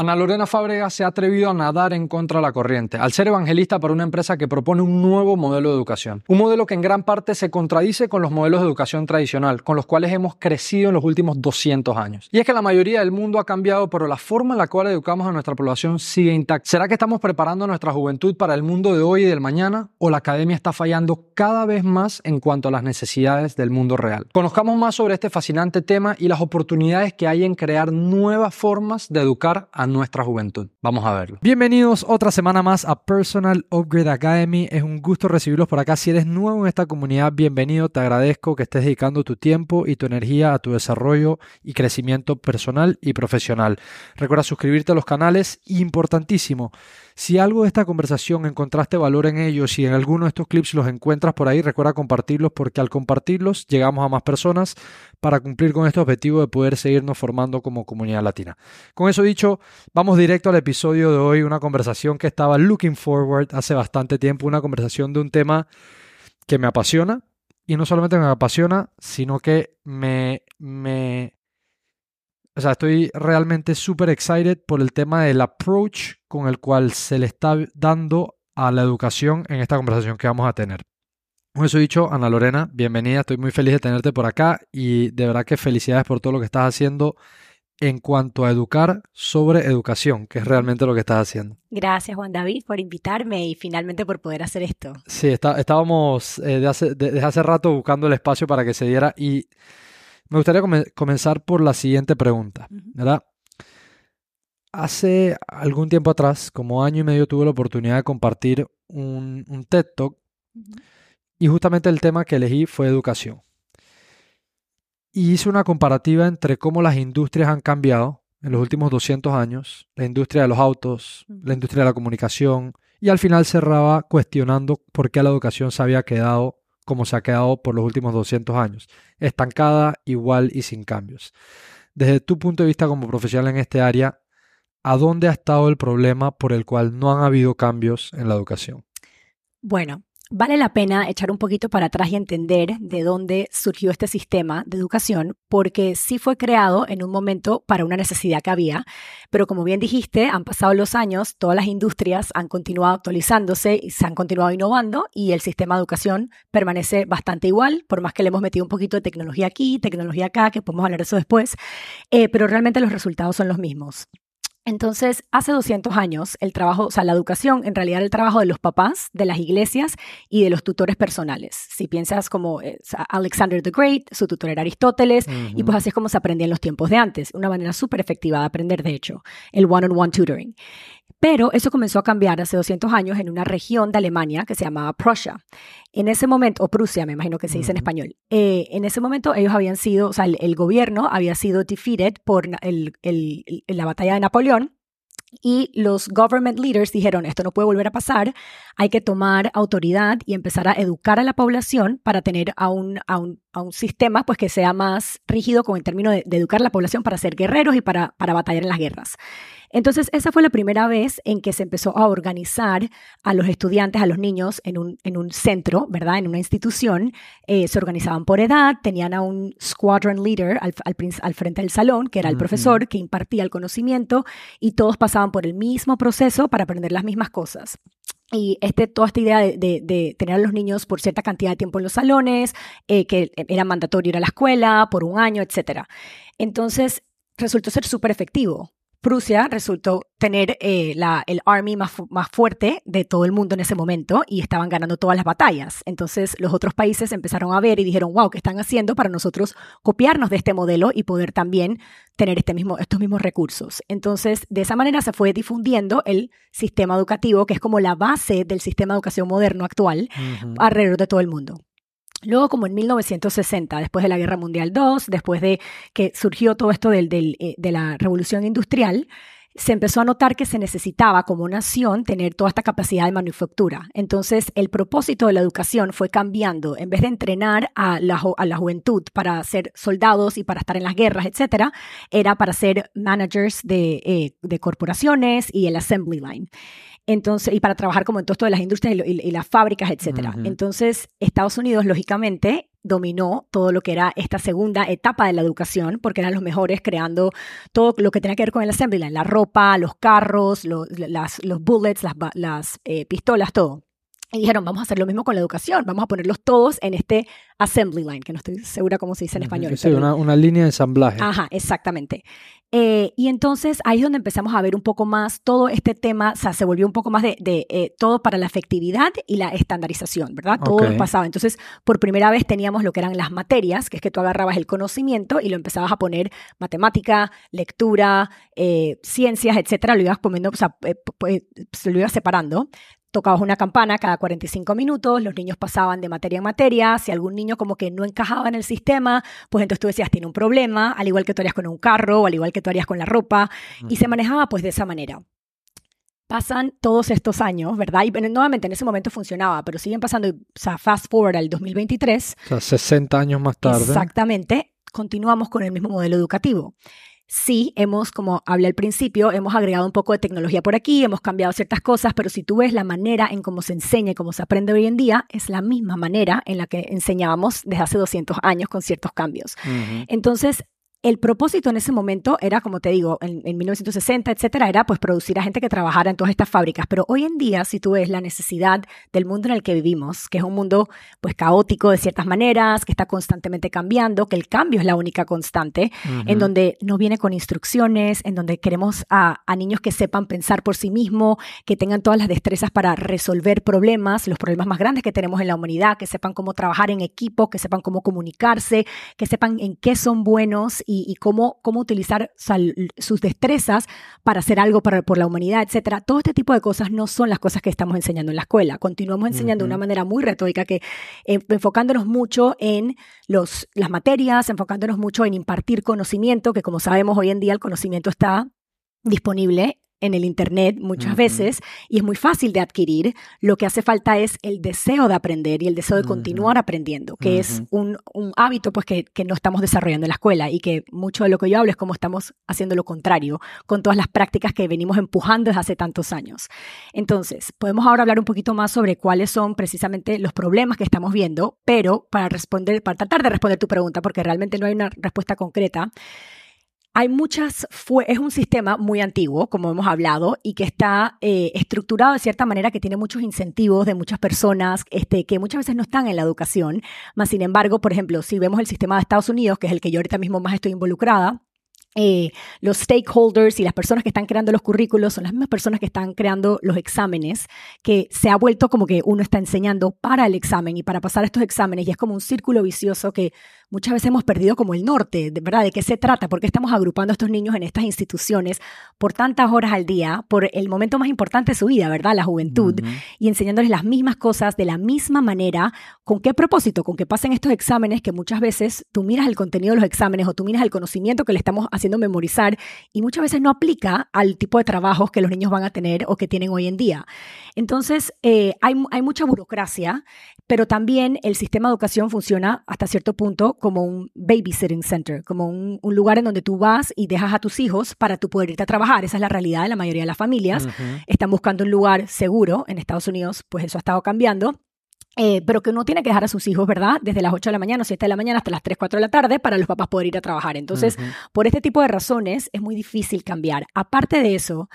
Ana Lorena Fábrega se ha atrevido a nadar en contra de la corriente, al ser evangelista para una empresa que propone un nuevo modelo de educación. Un modelo que en gran parte se contradice con los modelos de educación tradicional, con los cuales hemos crecido en los últimos 200 años. Y es que la mayoría del mundo ha cambiado, pero la forma en la cual educamos a nuestra población sigue intacta. ¿Será que estamos preparando a nuestra juventud para el mundo de hoy y del mañana? ¿O la academia está fallando cada vez más en cuanto a las necesidades del mundo real? Conozcamos más sobre este fascinante tema y las oportunidades que hay en crear nuevas formas de educar a nuestra juventud. Vamos a verlo. Bienvenidos otra semana más a Personal Upgrade Academy. Es un gusto recibirlos por acá. Si eres nuevo en esta comunidad, bienvenido. Te agradezco que estés dedicando tu tiempo y tu energía a tu desarrollo y crecimiento personal y profesional. Recuerda suscribirte a los canales. Importantísimo. Si algo de esta conversación encontraste valor en ellos y en alguno de estos clips los encuentras por ahí, recuerda compartirlos porque al compartirlos llegamos a más personas para cumplir con este objetivo de poder seguirnos formando como comunidad latina. Con eso dicho, vamos directo al episodio de hoy, una conversación que estaba looking forward hace bastante tiempo, una conversación de un tema que me apasiona y no solamente me apasiona, sino que me, me o sea, estoy realmente súper excited por el tema del approach con el cual se le está dando a la educación en esta conversación que vamos a tener. Con eso dicho, Ana Lorena, bienvenida, estoy muy feliz de tenerte por acá y de verdad que felicidades por todo lo que estás haciendo en cuanto a educar sobre educación, que es realmente lo que estás haciendo. Gracias Juan David por invitarme y finalmente por poder hacer esto. Sí, estábamos eh, desde hace rato buscando el espacio para que se diera y me gustaría comenzar por la siguiente pregunta, ¿verdad? Hace algún tiempo atrás, como año y medio, tuve la oportunidad de compartir un, TED Talk y justamente el tema que elegí fue educación. Y hice una comparativa entre cómo las industrias han cambiado en los últimos 200 años, la industria de los autos, la industria de la comunicación, y al final cerraba cuestionando por qué la educación se había quedado como se ha quedado por los últimos 200 años, estancada, igual y sin cambios. Desde tu punto de vista como profesional en este área, ¿a dónde ha estado el problema por el cual no han habido cambios en la educación? Bueno, Vale la pena echar un poquito para atrás y entender de dónde surgió este sistema de educación, porque sí fue creado en un momento para una necesidad que había, pero como bien dijiste, han pasado los años, todas las industrias han continuado actualizándose y se han continuado innovando y el sistema de educación permanece bastante igual, por más que le hemos metido un poquito de tecnología aquí, tecnología acá, que podemos hablar de eso después, eh, pero realmente los resultados son los mismos. Entonces, hace 200 años, el trabajo, o sea, la educación en realidad era el trabajo de los papás, de las iglesias y de los tutores personales. Si piensas como eh, Alexander the Great, su tutor era Aristóteles, y pues así es como se aprendía en los tiempos de antes. Una manera súper efectiva de aprender, de hecho, el one-on-one -on -one tutoring. Pero eso comenzó a cambiar hace 200 años en una región de Alemania que se llamaba Prussia. En ese momento, o Prusia, me imagino que se dice en español, eh, en ese momento ellos habían sido, o sea, el, gobierno había sido defeated por el, la batalla de Napoleón y los government leaders dijeron, esto no puede volver a pasar, hay que tomar autoridad y empezar a educar a la población para tener a un, a un, a un sistema pues, que sea más rígido con el término de, de, educar a la población para ser guerreros y para, para batallar en las guerras. Entonces, esa fue la primera vez en que se empezó a organizar a los estudiantes, a los niños en un, en un centro, ¿verdad? En una institución. Eh, se organizaban por edad, tenían a un squadron leader al, al, frente del salón, que era el profesor que impartía el conocimiento, y todos pasaban por el mismo proceso para aprender las mismas cosas. Y este, toda esta idea de, tener a los niños por cierta cantidad de tiempo en los salones, eh, que era mandatorio ir a la escuela por un año, etc. Entonces, resultó ser súper efectivo. Prusia resultó tener eh, la, el army más, más, fuerte de todo el mundo en ese momento y estaban ganando todas las batallas. Entonces los otros países empezaron a ver y dijeron, wow, ¿qué están haciendo para nosotros copiarnos de este modelo y poder también tener este mismo, estos mismos recursos? Entonces, de esa manera se fue difundiendo el sistema educativo, que es como la base del sistema de educación moderno actual, alrededor de todo el mundo. Luego, como en 1960, después de la Guerra Mundial II, después de que surgió todo esto del, eh, de la revolución industrial, se empezó a notar que se necesitaba como nación tener toda esta capacidad de manufactura. Entonces, el propósito de la educación fue cambiando. En vez de entrenar a la, a la juventud para ser soldados y para estar en las guerras, etcétera, era para ser managers de, eh, de corporaciones y el assembly line. Entonces, y para trabajar como en todo esto de las industrias y, las fábricas, etcétera. Entonces, Estados Unidos, lógicamente, dominó todo lo que era esta segunda etapa de la educación, porque eran los mejores creando todo lo que tenía que ver con el assembly line, la ropa, los carros, los, los bullets, las, las eh, pistolas, todo. Y dijeron, vamos a hacer lo mismo con la educación, vamos a ponerlos todos en este assembly line, que no estoy segura cómo se dice en español. Sí, una, una, línea de ensamblaje. Ajá, exactamente. Eh, y entonces ahí es donde empezamos a ver un poco más todo este tema, o sea, se volvió un poco más de, de eh, todo para la efectividad y la estandarización, ¿verdad? Todo okay. pasaba. Entonces, por primera vez teníamos lo que eran las materias, que es que tú agarrabas el conocimiento y lo empezabas a poner matemática, lectura, eh, ciencias, etcétera, lo ibas poniendo, o sea, lo ibas separando tocabas una campana cada 45 minutos, los niños pasaban de materia en materia, si algún niño como que no encajaba en el sistema, pues entonces tú decías, tiene un problema, al igual que tú harías con un carro, o al igual que tú harías con la ropa, y se manejaba pues de esa manera. Pasan todos estos años, ¿verdad? Y nuevamente en ese momento funcionaba, pero siguen pasando, o sea, fast forward al 2023. O sea, 60 años más tarde. Exactamente, continuamos con el mismo modelo educativo sí hemos, como hablé al principio, hemos agregado un poco de tecnología por aquí, hemos cambiado ciertas cosas, pero si tú ves la manera en cómo se enseña y cómo se aprende hoy en día, es la misma manera en la que enseñábamos desde hace 200 años con ciertos cambios. Uh -huh. Entonces, el propósito en ese momento era, como te digo, en, en, 1960, etcétera, era pues producir a gente que trabajara en todas estas fábricas. Pero hoy en día, si tú ves la necesidad del mundo en el que vivimos, que es un mundo pues caótico de ciertas maneras, que está constantemente cambiando, que el cambio es la única constante, uh -huh. en donde no viene con instrucciones, en donde queremos a, a niños que sepan pensar por sí mismos, que tengan todas las destrezas para resolver problemas, los problemas más grandes que tenemos en la humanidad, que sepan cómo trabajar en equipo, que sepan cómo comunicarse, que sepan en qué son buenos y, y cómo, cómo utilizar sal, sus destrezas para hacer algo para, por la humanidad, etcétera. Todo este tipo de cosas no son las cosas que estamos enseñando en la escuela. Continuamos enseñando uh -huh. de una manera muy retórica, que eh, enfocándonos mucho en los, las materias, enfocándonos mucho en impartir conocimiento, que como sabemos hoy en día el conocimiento está disponible en el Internet muchas uh -huh. veces y es muy fácil de adquirir. Lo que hace falta es el deseo de aprender y el deseo de continuar uh -huh. aprendiendo, que uh -huh. es un, un, hábito pues, que, que, no estamos desarrollando en la escuela y que mucho de lo que yo hablo es cómo estamos haciendo lo contrario con todas las prácticas que venimos empujando desde hace tantos años. Entonces, podemos ahora hablar un poquito más sobre cuáles son precisamente los problemas que estamos viendo, pero para responder, para tratar de responder tu pregunta, porque realmente no hay una respuesta concreta, hay muchas, es un sistema muy antiguo, como hemos hablado, y que está eh, estructurado de cierta manera que tiene muchos incentivos de muchas personas este, que muchas veces no están en la educación. Más sin embargo, por ejemplo, si vemos el sistema de Estados Unidos, que es el que yo ahorita mismo más estoy involucrada, eh, los stakeholders y las personas que están creando los currículos son las mismas personas que están creando los exámenes, que se ha vuelto como que uno está enseñando para el examen y para pasar estos exámenes y es como un círculo vicioso que muchas veces hemos perdido como el norte, de verdad, de qué se trata, por qué estamos agrupando a estos niños en estas instituciones por tantas horas al día, por el momento más importante de su vida, ¿verdad? La juventud, uh -huh. y enseñándoles las mismas cosas de la misma manera, ¿con qué propósito? Con que pasen estos exámenes que muchas veces tú miras el contenido de los exámenes o tú miras el conocimiento que le estamos haciendo memorizar y muchas veces no aplica al tipo de trabajos que los niños van a tener o que tienen hoy en día. Entonces, eh, hay, hay mucha burocracia, pero también el sistema de educación funciona hasta cierto punto como un babysitting center, como un, un, lugar en donde tú vas y dejas a tus hijos para tú poder irte a trabajar. Esa es la realidad de la mayoría de las familias. Uh -huh. Están buscando un lugar seguro. En Estados Unidos, pues eso ha estado cambiando. Eh, pero que uno tiene que dejar a sus hijos, ¿verdad? Desde las 8 de la mañana o 7 de la mañana hasta las 3, 4 de la tarde para los papás poder ir a trabajar. Entonces, uh -huh. por este tipo de razones es muy difícil cambiar. Aparte de eso,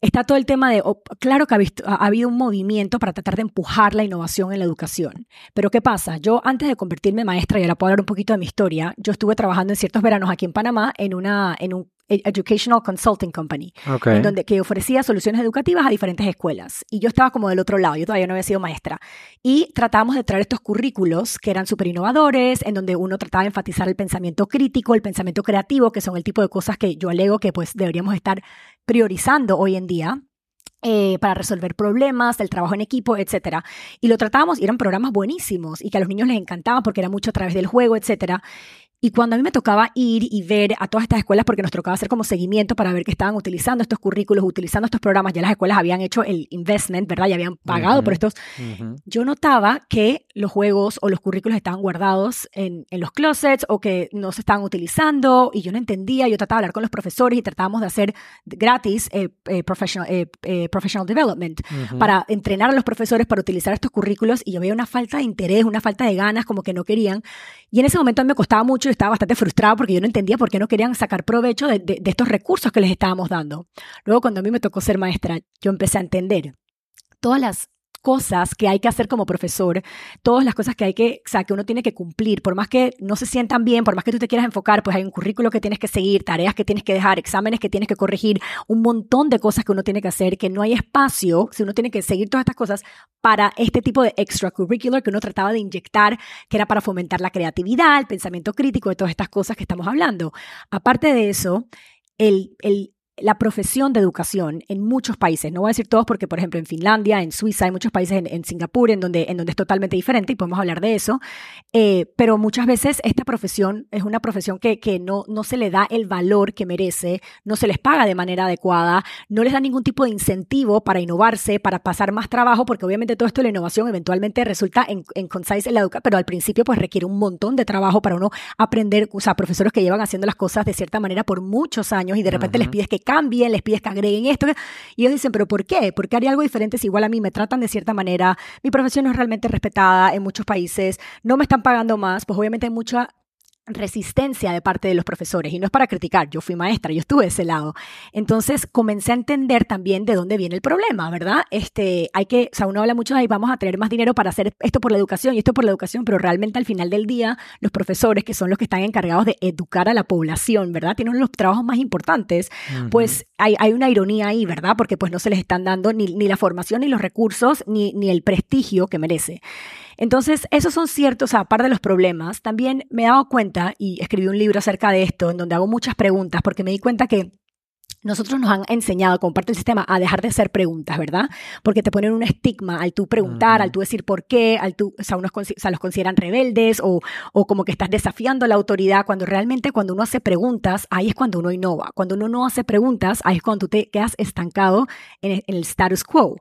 está todo el tema de, oh, claro que ha, visto, ha, habido un movimiento para tratar de empujar la innovación en la educación. Pero ¿qué pasa? Yo antes de convertirme en maestra, y ahora puedo hablar un poquito de mi historia, yo estuve trabajando en ciertos veranos aquí en Panamá en, una, en un Educational Consulting Company, okay. en donde que ofrecía soluciones educativas a diferentes escuelas. Y yo estaba como del otro lado, yo todavía no había sido maestra. Y tratábamos de traer estos currículos que eran súper innovadores, en donde uno trataba de enfatizar el pensamiento crítico, el pensamiento creativo, que son el tipo de cosas que yo alego que pues deberíamos estar priorizando hoy en día eh, para resolver problemas, del trabajo en equipo, etcétera. Y lo tratábamos y eran programas buenísimos y que a los niños les encantaba porque era mucho a través del juego, etcétera. Y cuando a mí me tocaba ir y ver a todas estas escuelas, porque nos tocaba hacer como seguimiento para ver que estaban utilizando estos currículos, utilizando estos programas, ya las escuelas habían hecho el investment, ¿verdad? Ya habían pagado por estos. Yo notaba que los juegos o los currículos estaban guardados en, en, los closets o que no se estaban utilizando y yo no entendía. Yo trataba de hablar con los profesores y tratábamos de hacer gratis eh, eh, professional, eh, professional development para entrenar a los profesores para utilizar estos currículos y yo veía una falta de interés, una falta de ganas, como que no querían. Y en ese momento a mí me costaba mucho estaba bastante frustrado porque yo no entendía por qué no querían sacar provecho de, de estos recursos que les estábamos dando. Luego, cuando a mí me tocó ser maestra, yo empecé a entender todas las cosas que hay que hacer como profesor, todas las cosas que hay que, o sea, que uno tiene que cumplir, por más que no se sientan bien, por más que tú te quieras enfocar, pues hay un currículo que tienes que seguir, tareas que tienes que dejar, exámenes que tienes que corregir, un montón de cosas que uno tiene que hacer, que no hay espacio, si uno tiene que seguir todas estas cosas para este tipo de extracurricular que uno trataba de inyectar, que era para fomentar la creatividad, el pensamiento crítico de todas estas cosas que estamos hablando. Aparte de eso, el, el la profesión de educación en muchos países, no voy a decir todos porque, por ejemplo, en Finlandia, en Suiza, hay muchos países, en, Singapur, en donde, en donde es totalmente diferente y podemos hablar de eso, eh, pero muchas veces esta profesión es una profesión que, que no, no se le da el valor que merece, no se les paga de manera adecuada, no les da ningún tipo de incentivo para innovarse, para pasar más trabajo, porque obviamente todo esto de la innovación eventualmente resulta en, en concise en la educación, pero al principio pues requiere un montón de trabajo para uno aprender, o sea, profesores que llevan haciendo las cosas de cierta manera por muchos años y de repente les pides que cambien, les pides que agreguen esto. Y ellos dicen, pero ¿por qué? Porque haría algo diferente si igual a mí me tratan de cierta manera, mi profesión no es realmente respetada en muchos países, no me están pagando más, pues obviamente hay mucha resistencia de parte de los profesores. Y no es para criticar, yo fui maestra, yo estuve de ese lado. Entonces comencé a entender también de dónde viene el problema, ¿verdad? Este, hay que, o sea, uno habla mucho de ahí, vamos a tener más dinero para hacer esto por la educación y esto por la educación, pero realmente al final del día, los profesores, que son los que están encargados de educar a la población, ¿verdad? Tienen los trabajos más importantes, pues hay, hay, una ironía ahí, ¿verdad? Porque pues no se les están dando ni, ni la formación, ni los recursos, ni, ni el prestigio que merece. Entonces, esos son ciertos, aparte de los problemas, también me he dado cuenta, y escribí un libro acerca de esto, en donde hago muchas preguntas, porque me di cuenta que nosotros nos han enseñado como parte del sistema a dejar de hacer preguntas, ¿verdad? Porque te ponen un estigma al tú preguntar, al tú decir por qué, al tú, o sea, unos, o sea, los consideran rebeldes o, o, como que estás desafiando la autoridad, cuando realmente cuando uno hace preguntas, ahí es cuando uno innova. Cuando uno no hace preguntas, ahí es cuando tú te quedas estancado en el status quo.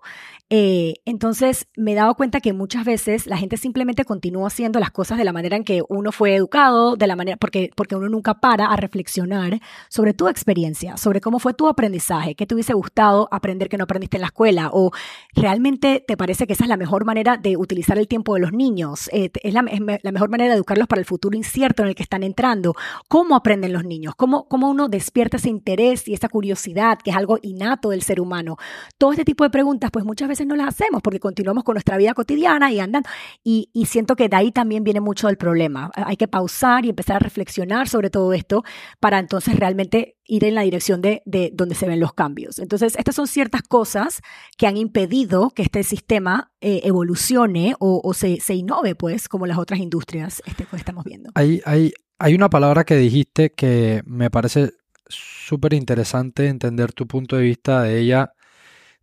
Eh, entonces me he dado cuenta que muchas veces la gente simplemente continúa haciendo las cosas de la manera en que uno fue educado, de la manera, porque, porque uno nunca para a reflexionar sobre tu experiencia, sobre cómo fue tu aprendizaje, qué te hubiese gustado aprender que no aprendiste en la escuela, o realmente te parece que esa es la mejor manera de utilizar el tiempo de los niños, eh, es, la, la, mejor manera de educarlos para el futuro incierto en el que están entrando, cómo aprenden los niños, cómo, cómo uno despierta ese interés y esa curiosidad, que es algo innato del ser humano. Todo este tipo de preguntas, pues muchas veces no las hacemos porque continuamos con nuestra vida cotidiana y andando. Y, siento que de ahí también viene mucho del problema. Hay que pausar y empezar a reflexionar sobre todo esto para entonces realmente ir en la dirección de, de donde se ven los cambios. Entonces, estas son ciertas cosas que han impedido que este sistema eh, evolucione o, se, se, innove, pues, como las otras industrias este, que estamos viendo. Hay, hay, hay una palabra que dijiste que me parece súper interesante entender tu punto de vista de ella.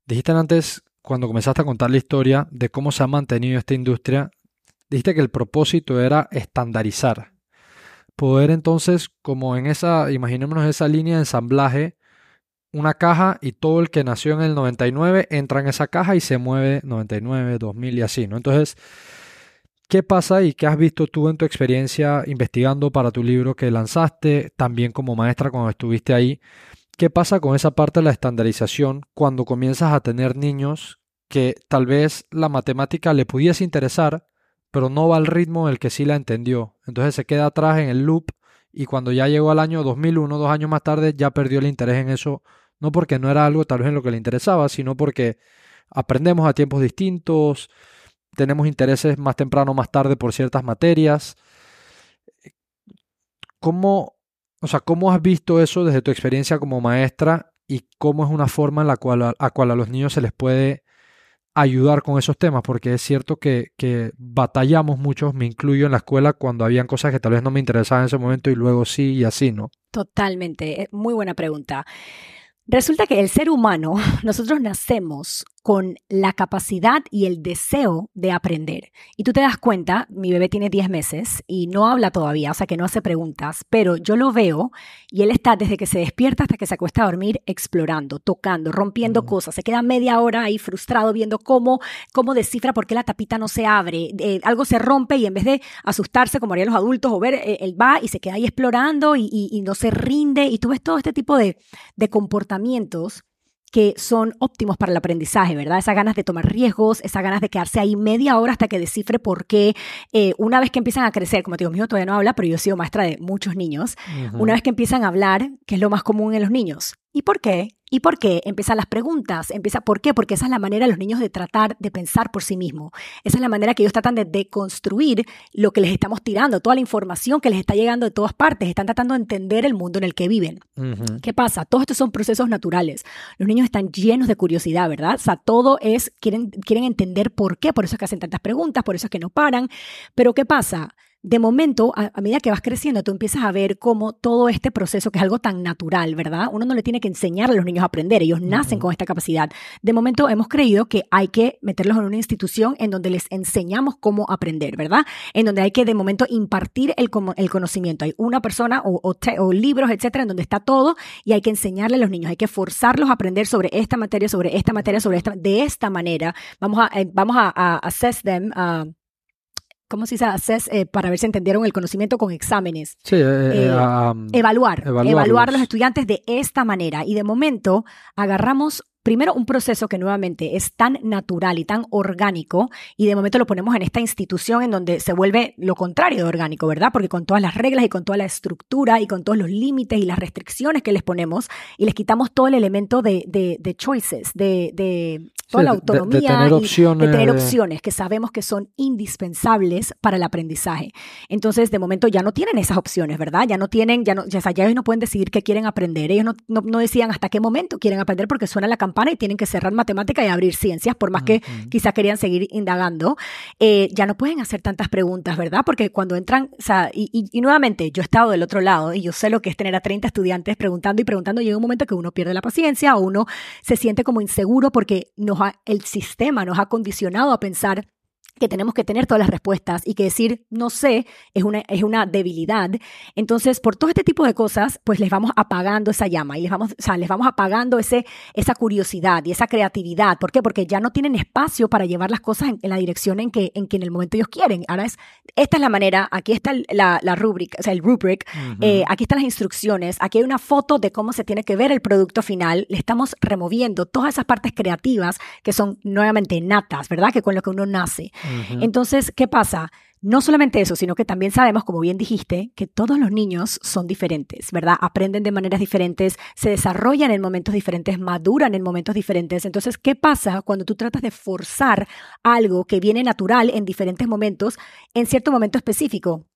Dijiste antes cuando comenzaste a contar la historia de cómo se ha mantenido esta industria, dijiste que el propósito era estandarizar. Poder entonces, como en esa, imaginémonos esa línea de ensamblaje, una caja y todo el que nació en el 99 entra en esa caja y se mueve 99, 2000 y así, ¿no? Entonces, ¿qué pasa y qué has visto tú en tu experiencia investigando para tu libro que lanzaste, también como maestra cuando estuviste ahí? ¿Qué pasa con esa parte de la estandarización cuando comienzas a tener niños que tal vez la matemática le pudiese interesar, pero no va al ritmo del que sí la entendió? Entonces se queda atrás en el loop y cuando ya llegó al año 2001, dos años más tarde, ya perdió el interés en eso, no porque no era algo tal vez en lo que le interesaba, sino porque aprendemos a tiempos distintos, tenemos intereses más temprano o más tarde por ciertas materias. ¿Cómo o sea, ¿cómo has visto eso desde tu experiencia como maestra y cómo es una forma en la cual a, cual a los niños se les puede ayudar con esos temas? Porque es cierto que, que batallamos muchos, me incluyo en la escuela, cuando habían cosas que tal vez no me interesaban en ese momento y luego sí y así, ¿no? Totalmente, muy buena pregunta. Resulta que el ser humano, nosotros nacemos con la capacidad y el deseo de aprender. Y tú te das cuenta, mi bebé tiene 10 meses y no habla todavía, o sea que no hace preguntas, pero yo lo veo y él está desde que se despierta hasta que se acuesta a dormir explorando, tocando, rompiendo cosas. Se queda media hora ahí frustrado viendo cómo, cómo descifra por qué la tapita no se abre. Eh, algo se rompe y en vez de asustarse como harían los adultos o ver, eh, él va y se queda ahí explorando y, no se rinde. Y tú ves todo este tipo de, de comportamientos que son óptimos para el aprendizaje, ¿verdad? Esas ganas de tomar riesgos, esas ganas de quedarse ahí media hora hasta que descifre por qué, eh, una vez que empiezan a crecer, como te digo, mi hijo todavía no habla, pero yo he sido maestra de muchos niños, una vez que empiezan a hablar, que es lo más común en los niños, ¿y por qué? ¿Y por qué? Empiezan las preguntas. Empieza, ¿Por qué? Porque esa es la manera de los niños de tratar de pensar por sí mismos. Esa es la manera que ellos tratan de deconstruir lo que les estamos tirando, toda la información que les está llegando de todas partes. Están tratando de entender el mundo en el que viven. ¿Qué pasa? Todos estos son procesos naturales. Los niños están llenos de curiosidad, ¿verdad? O sea, todo es, quieren, quieren entender por qué, por eso es que hacen tantas preguntas, por eso es que no paran. Pero ¿qué pasa? De momento, a, medida que vas creciendo, tú empiezas a ver cómo todo este proceso, que es algo tan natural, ¿verdad? Uno no le tiene que enseñar a los niños a aprender, ellos nacen con esta capacidad. De momento hemos creído que hay que meterlos en una institución en donde les enseñamos cómo aprender, ¿verdad? En donde hay que de momento impartir el, el conocimiento. Hay una persona o, o, libros, etcétera, en donde está todo y hay que enseñarle a los niños, hay que forzarlos a aprender sobre esta materia, sobre esta materia, sobre esta, de esta manera. Vamos a, eh, vamos a, a assess them, uh, ¿cómo se dice? Eh, para ver si entendieron el conocimiento con exámenes. Sí, eh, eh, evaluar, evaluar a los estudiantes de esta manera. Y de momento agarramos primero un proceso que nuevamente es tan natural y tan orgánico y de momento lo ponemos en esta institución en donde se vuelve lo contrario de orgánico, ¿verdad? Porque con todas las reglas y con toda la estructura y con todos los límites y las restricciones que les ponemos y les quitamos todo el elemento de, de, choices, de, de toda la autonomía de, tener opciones, de tener opciones que sabemos que son indispensables para el aprendizaje. Entonces, de momento ya no tienen esas opciones, ¿verdad? Ya no tienen, ya no, ya, ya ellos no pueden decidir qué quieren aprender. Ellos no, no, no decían hasta qué momento quieren aprender porque suena la y tienen que cerrar matemática y abrir ciencias, por más que quizá querían seguir indagando, eh, ya no pueden hacer tantas preguntas, ¿verdad? Porque cuando entran, o sea, y, nuevamente, yo he estado del otro lado y yo sé lo que es tener a 30 estudiantes preguntando y preguntando, llega un momento que uno pierde la paciencia o uno se siente como inseguro porque nos el sistema nos ha condicionado a pensar que tenemos que tener todas las respuestas y que decir no sé es una, es una debilidad. Entonces, por todo este tipo de cosas, pues les vamos apagando esa llama y les vamos, o sea, les vamos apagando ese, esa curiosidad y esa creatividad. ¿Por qué? Porque ya no tienen espacio para llevar las cosas en, la dirección en que, en que en el momento ellos quieren. Ahora es, esta es la manera, aquí está la, la rubric, o sea, el rubric, eh, aquí están las instrucciones, aquí hay una foto de cómo se tiene que ver el producto final. Le estamos removiendo todas esas partes creativas que son nuevamente natas, ¿verdad? Que con lo que uno nace. Entonces, ¿qué pasa? No solamente eso, sino que también sabemos, como bien dijiste, que todos los niños son diferentes, ¿verdad? Aprenden de maneras diferentes, se desarrollan en momentos diferentes, maduran en momentos diferentes. Entonces, ¿qué pasa cuando tú tratas de forzar algo que viene natural en diferentes momentos, en cierto momento específico?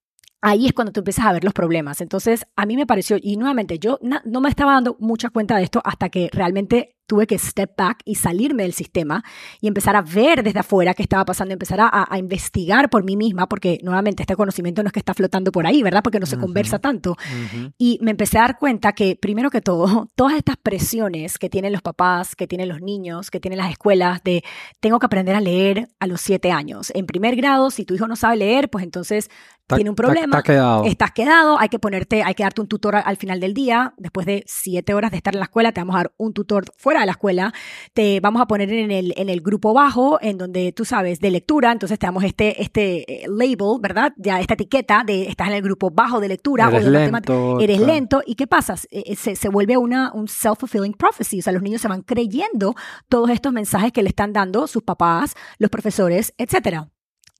ahí es cuando tú empiezas a ver los problemas. Entonces, a mí me pareció, y nuevamente, yo no me estaba dando mucha cuenta de esto hasta que realmente tuve que step back y salirme del sistema y empezar a ver desde afuera qué estaba pasando, empezar a, investigar por mí misma, porque nuevamente este conocimiento no es que está flotando por ahí, ¿verdad? Porque no se conversa tanto. Y me empecé a dar cuenta que, primero que todo, todas estas presiones que tienen los papás, que tienen los niños, que tienen las escuelas, de tengo que aprender a leer a los siete años. En primer grado, si tu hijo no sabe leer, pues entonces tiene un problema. quedado. Estás quedado, hay que ponerte, hay que darte un tutor al final del día. Después de siete horas de estar en la escuela, te vamos a dar un tutor fuera de la escuela, te vamos a poner en el, en el grupo bajo, en donde tú sabes, de lectura, entonces te damos este, este eh, label, ¿verdad? Ya esta etiqueta de estás en el grupo bajo de lectura eres o de lento, eres lento. ¿Y qué pasa? Eh, se, se vuelve una, un self-fulfilling prophecy, o sea, los niños se van creyendo todos estos mensajes que le están dando sus papás, los profesores, etcétera.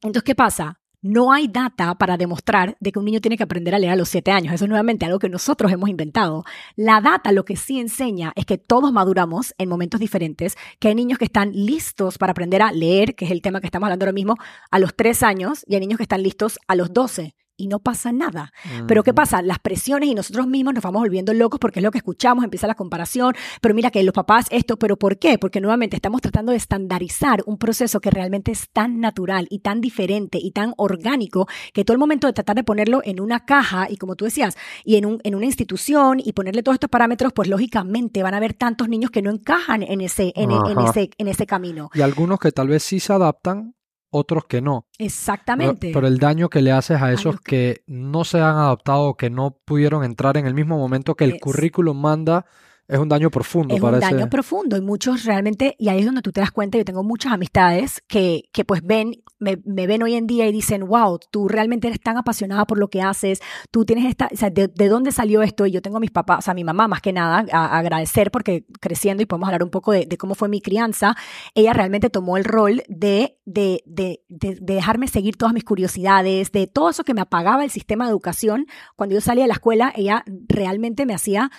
Entonces, ¿qué pasa? No hay data para demostrar de que un niño tiene que aprender a leer a los siete años. Eso es nuevamente algo que nosotros hemos inventado. La data lo que sí enseña es que todos maduramos en momentos diferentes, que hay niños que están listos para aprender a leer, que es el tema que estamos hablando ahora mismo, a los tres años, y hay niños que están listos a los doce y no pasa nada. Pero ¿qué pasa? Las presiones y nosotros mismos nos vamos volviendo locos porque es lo que escuchamos, empieza la comparación, pero mira que los papás esto, pero ¿por qué? Porque nuevamente estamos tratando de estandarizar un proceso que realmente es tan natural y tan diferente y tan orgánico que todo el momento de tratar de ponerlo en una caja y como tú decías, y en, un, en una institución y ponerle todos estos parámetros, pues lógicamente van a haber tantos niños que no encajan en ese, en, en ese, en ese camino. Y algunos que tal vez sí se adaptan, otros que no. Exactamente. Pero, el daño que le haces a esos que... no se han adaptado, que no pudieron entrar en el mismo momento que el currículum manda, es un daño profundo. Es un daño profundo y muchos realmente, y ahí es donde tú te das cuenta, yo tengo muchas amistades que, que pues ven, me, me ven hoy en día y dicen, wow, tú realmente eres tan apasionada por lo que haces, tú tienes esta, o sea, ¿de, dónde salió esto? Y yo tengo a mis papás, o sea, a mi mamá más que nada, a, agradecer porque creciendo y podemos hablar un poco de, de, cómo fue mi crianza, ella realmente tomó el rol de, de, de, de dejarme seguir todas mis curiosidades, de todo eso que me apagaba el sistema de educación. Cuando yo salía de la escuela, ella realmente me hacía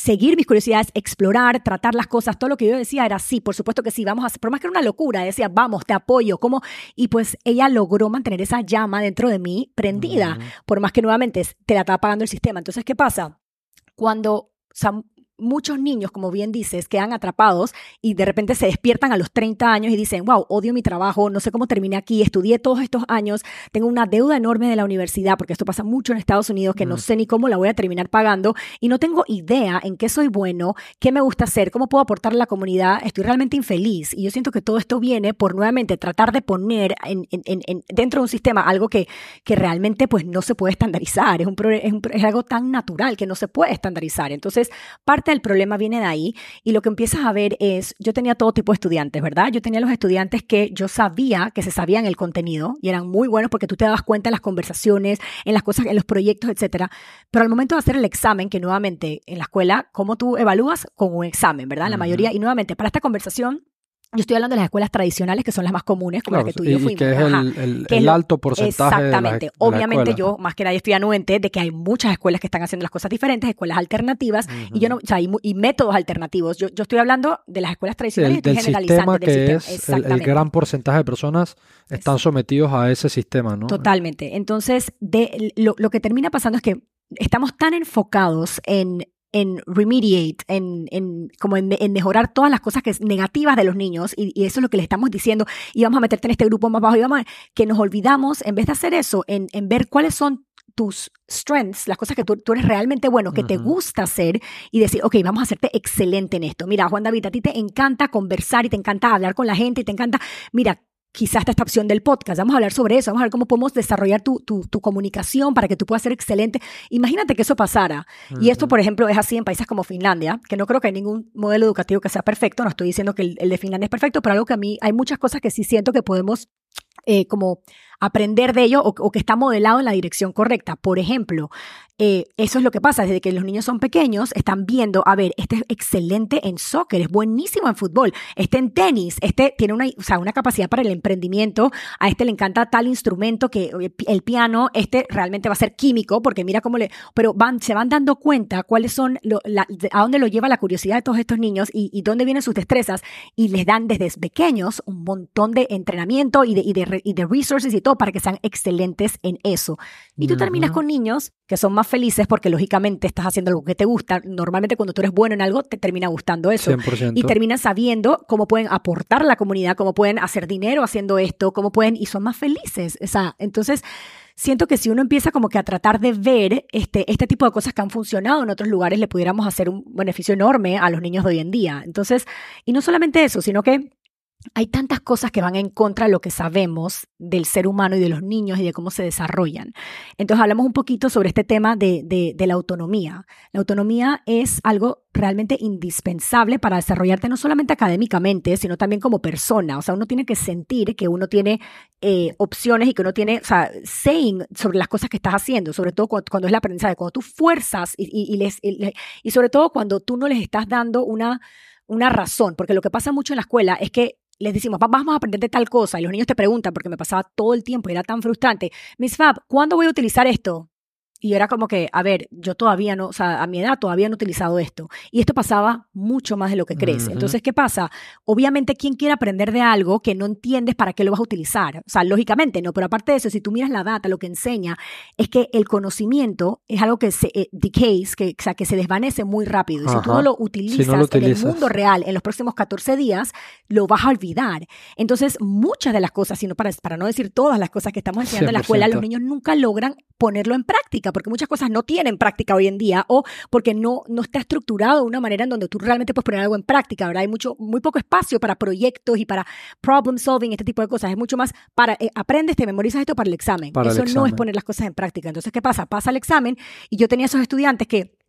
seguir mis curiosidades, explorar, tratar las cosas, todo lo que yo decía era sí, por supuesto que sí, vamos a hacer, por más que era una locura, decía, vamos, te apoyo, ¿cómo? Y pues ella logró mantener esa llama dentro de mí prendida, por más que nuevamente te la estaba apagando el sistema. Entonces, ¿qué pasa? Cuando muchos niños, como bien dices, quedan atrapados y de repente se despiertan a los 30 años y dicen, wow, odio mi trabajo, no sé cómo terminé aquí, estudié todos estos años, tengo una deuda enorme de la universidad, porque esto pasa mucho en Estados Unidos, que no sé ni cómo la voy a terminar pagando y no tengo idea en qué soy bueno, qué me gusta hacer, cómo puedo aportar a la comunidad, estoy realmente infeliz. Y yo siento que todo esto viene por nuevamente tratar de poner en, dentro de un sistema algo que, que realmente pues no se puede estandarizar, es, un, es, es algo tan natural que no se puede estandarizar. Entonces, parte el problema viene de ahí y lo que empiezas a ver es, yo tenía todo tipo de estudiantes, ¿verdad? Yo tenía los estudiantes que yo sabía que se sabían el contenido y eran muy buenos porque tú te dabas cuenta en las conversaciones, en las cosas, en los proyectos, etcétera. Pero al momento de hacer el examen, que nuevamente en la escuela, ¿cómo tú evalúas? Con un examen, ¿verdad? La mayoría, y nuevamente, para esta conversación, yo estoy hablando de las escuelas tradicionales, que son las más comunes, como las que tú y yo fuimos. que es el, alto porcentaje Exactamente. Obviamente yo, más que nadie, estoy anuente de que hay muchas escuelas que están haciendo las cosas diferentes, escuelas alternativas, y yo no, o sea, y, métodos alternativos. Yo, yo, estoy hablando de las escuelas tradicionales y estoy generalizando. Sistema que es el, gran porcentaje de personas están sometidos a ese sistema, ¿no? Totalmente. Entonces, de, lo, lo que termina pasando es que estamos tan enfocados en en remediate, en, en como en, mejorar todas las cosas que es negativas de los niños, y, eso es lo que le estamos diciendo, y vamos a meterte en este grupo más bajo, y vamos a, que nos olvidamos, en vez de hacer eso, en, en ver cuáles son tus strengths, las cosas que tú, tú eres realmente bueno, que te gusta hacer, y decir, ok, vamos a hacerte excelente en esto. Mira, Juan David, a ti te encanta conversar y te encanta hablar con la gente y te encanta, mira, quizás esta opción del podcast. Vamos a hablar sobre eso, vamos a ver cómo podemos desarrollar tu, tu, tu comunicación para que tú puedas ser excelente. Imagínate que eso pasara. Y esto, por ejemplo, es así en países como Finlandia, que no creo que hay ningún modelo educativo que sea perfecto, no estoy diciendo que el, el de Finlandia es perfecto, pero algo que a mí hay muchas cosas que sí siento que podemos eh, como aprender de ello o, que está modelado en la dirección correcta. Por ejemplo, eh, eso es lo que pasa, desde que los niños son pequeños, están viendo, a ver, este es excelente en soccer, es buenísimo en fútbol, este en tenis, este tiene una, o sea, una capacidad para el emprendimiento, a este le encanta tal instrumento que eh, el piano, este realmente va a ser químico, porque mira cómo le, pero van, se van dando cuenta cuáles son, a dónde lo lleva la curiosidad de todos estos niños y, dónde vienen sus destrezas y les dan desde pequeños un montón de entrenamiento y de, y de, y de resources y todo para que sean excelentes en eso. Y tú terminas con niños que son más felices porque lógicamente estás haciendo algo que te gusta. Normalmente cuando tú eres bueno en algo te termina gustando eso. Y terminas sabiendo cómo pueden aportar a la comunidad, cómo pueden hacer dinero haciendo esto, cómo pueden y son más felices. O sea, entonces siento que si uno empieza como que a tratar de ver este, este tipo de cosas que han funcionado en otros lugares, le pudiéramos hacer un beneficio enorme a los niños de hoy en día. Entonces, y no solamente eso, sino que hay tantas cosas que van en contra de lo que sabemos del ser humano y de los niños y de cómo se desarrollan. Entonces hablamos un poquito sobre este tema de, de, la autonomía. La autonomía es algo realmente indispensable para desarrollarte no solamente académicamente, sino también como persona. O sea, uno tiene que sentir que uno tiene eh, opciones y que uno tiene, o sea, saying sobre las cosas que estás haciendo, sobre todo cuando, es la aprendizaje, cuando tú fuerzas y, y, les, y, sobre todo cuando tú no les estás dando una una razón, porque lo que pasa mucho en la escuela es que les decimos, vamos a aprender de tal cosa, y los niños te preguntan, porque me pasaba todo el tiempo y era tan frustrante, Miss Fab, ¿cuándo voy a utilizar esto? Y era como que, a ver, yo todavía no, o sea, a mi edad todavía no he utilizado esto. Y esto pasaba mucho más de lo que crees. Entonces, ¿qué pasa? Obviamente, ¿quién quiere aprender de algo que no entiendes para qué lo vas a utilizar? O sea, lógicamente no, pero aparte de eso, si tú miras la data, lo que enseña es que el conocimiento es algo que se eh, decays, que, o sea, que se desvanece muy rápido. Y si tú no lo utilizas, en el mundo real en los próximos 14 días, lo vas a olvidar. Entonces, muchas de las cosas, sino para, para no decir todas las cosas que estamos enseñando en la escuela, los niños nunca logran ponerlo en práctica, porque muchas cosas no tienen práctica hoy en día o porque no, no está estructurado de una manera en donde tú realmente puedes poner algo en práctica, ¿verdad? Hay mucho, muy poco espacio para proyectos y para problem solving, este tipo de cosas. Es mucho más para, eh, aprendes, te memorizas esto para el examen. Eso no es poner las cosas en práctica. Entonces, ¿qué pasa? Pasa el examen y yo tenía esos estudiantes que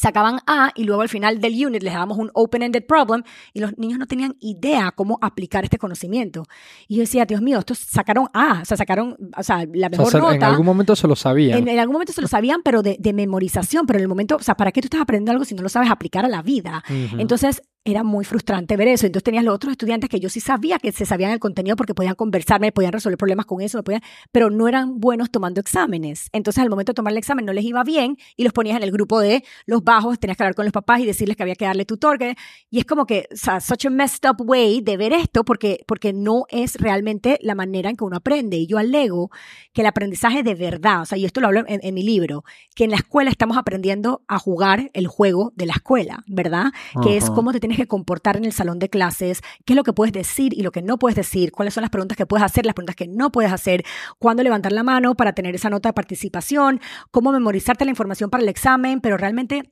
sacaban A y luego al final del unit les dábamos un open-ended problem y los niños no tenían idea cómo aplicar este conocimiento. Y yo decía, Dios mío, estos sacaron A, o sea, sacaron, o sea, la mejor nota. En algún momento se lo sabían. En, algún momento se lo sabían, pero de, memorización, pero en el momento, o sea, ¿para qué tú estás aprendiendo algo si no lo sabes aplicar a la vida? Entonces, era muy frustrante ver eso. Entonces tenías los otros estudiantes que yo sí sabía que se sabían el contenido porque podían conversarme, podían resolver problemas con eso, podían, pero no eran buenos tomando exámenes. Entonces al momento de tomar el examen no les iba bien y los ponías en el grupo de los bajos, tenías que hablar con los papás y decirles que había que darle tutor. y es como que, o sea, such a messed up way de ver esto porque, porque no es realmente la manera en que uno aprende. Y yo alego que el aprendizaje de verdad, o sea, y esto lo hablo en, mi libro, que en la escuela estamos aprendiendo a jugar el juego de la escuela, ¿verdad? Que es cómo te tienes que comportar en el salón de clases, qué es lo que puedes decir y lo que no puedes decir, cuáles son las preguntas que puedes hacer, las preguntas que no puedes hacer, cuándo levantar la mano para tener esa nota de participación, cómo memorizarte la información para el examen, pero realmente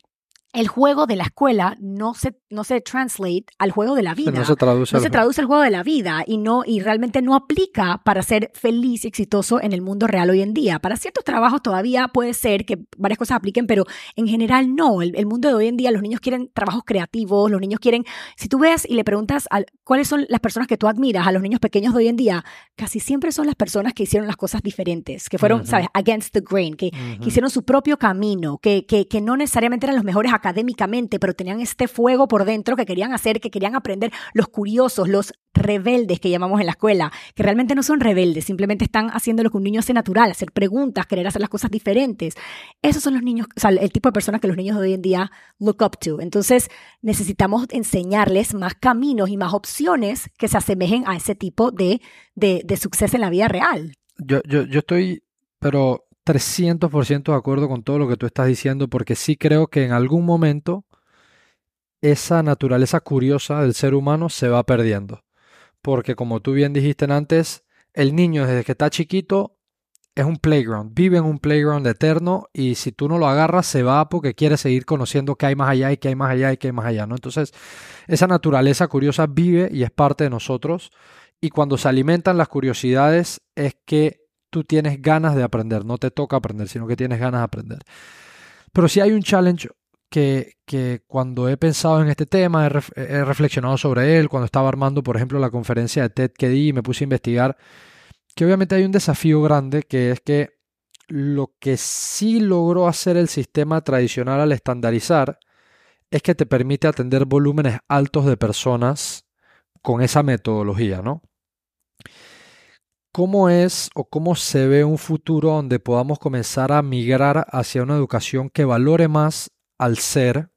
el juego de la escuela no se, no se translate al juego de la vida. No se traduce. No se traduce al juego de la vida y, no, y realmente no aplica para ser feliz y exitoso en el mundo real hoy en día. Para ciertos trabajos todavía puede ser que varias cosas apliquen, pero en general no. El, mundo de hoy en día, los niños quieren trabajos creativos, los niños quieren, si tú ves y le preguntas cuáles son las personas que tú admiras a los niños pequeños de hoy en día, casi siempre son las personas que hicieron las cosas diferentes, que fueron, ¿sabes?, against the grain, que, hicieron su propio camino, que, que, que no necesariamente eran los mejores académicamente, pero tenían este fuego por dentro que querían hacer, que querían aprender, los curiosos, los rebeldes que llamamos en la escuela, que realmente no son rebeldes, simplemente están haciendo lo que un niño hace natural, hacer preguntas, querer hacer las cosas diferentes. Esos son los niños, o sea, el tipo de personas que los niños de hoy en día look up to. Entonces, necesitamos enseñarles más caminos y más opciones que se asemejen a ese tipo de, de, de suceso en la vida real. Yo, yo, yo estoy, pero 300% de acuerdo con todo lo que tú estás diciendo, porque sí creo que en algún momento esa naturaleza curiosa del ser humano se va perdiendo. Porque como tú bien dijiste antes, el niño desde que está chiquito es un playground, vive en un playground eterno y si tú no lo agarras se va porque quiere seguir conociendo qué hay más allá y qué hay más allá y qué hay más allá, ¿no? Entonces, esa naturaleza curiosa vive y es parte de nosotros y cuando se alimentan las curiosidades es que tú tienes ganas de aprender, no te toca aprender, sino que tienes ganas de aprender. Pero si hay un challenge que, que cuando he pensado en este tema, he, reflexionado sobre él, cuando estaba armando, por ejemplo, la conferencia de TED que di y me puse a investigar, que obviamente hay un desafío grande, que es que lo que sí logró hacer el sistema tradicional al estandarizar es que te permite atender volúmenes altos de personas con esa metodología, ¿no? ¿Cómo es o cómo se ve un futuro donde podamos comenzar a migrar hacia una educación que valore más al ser,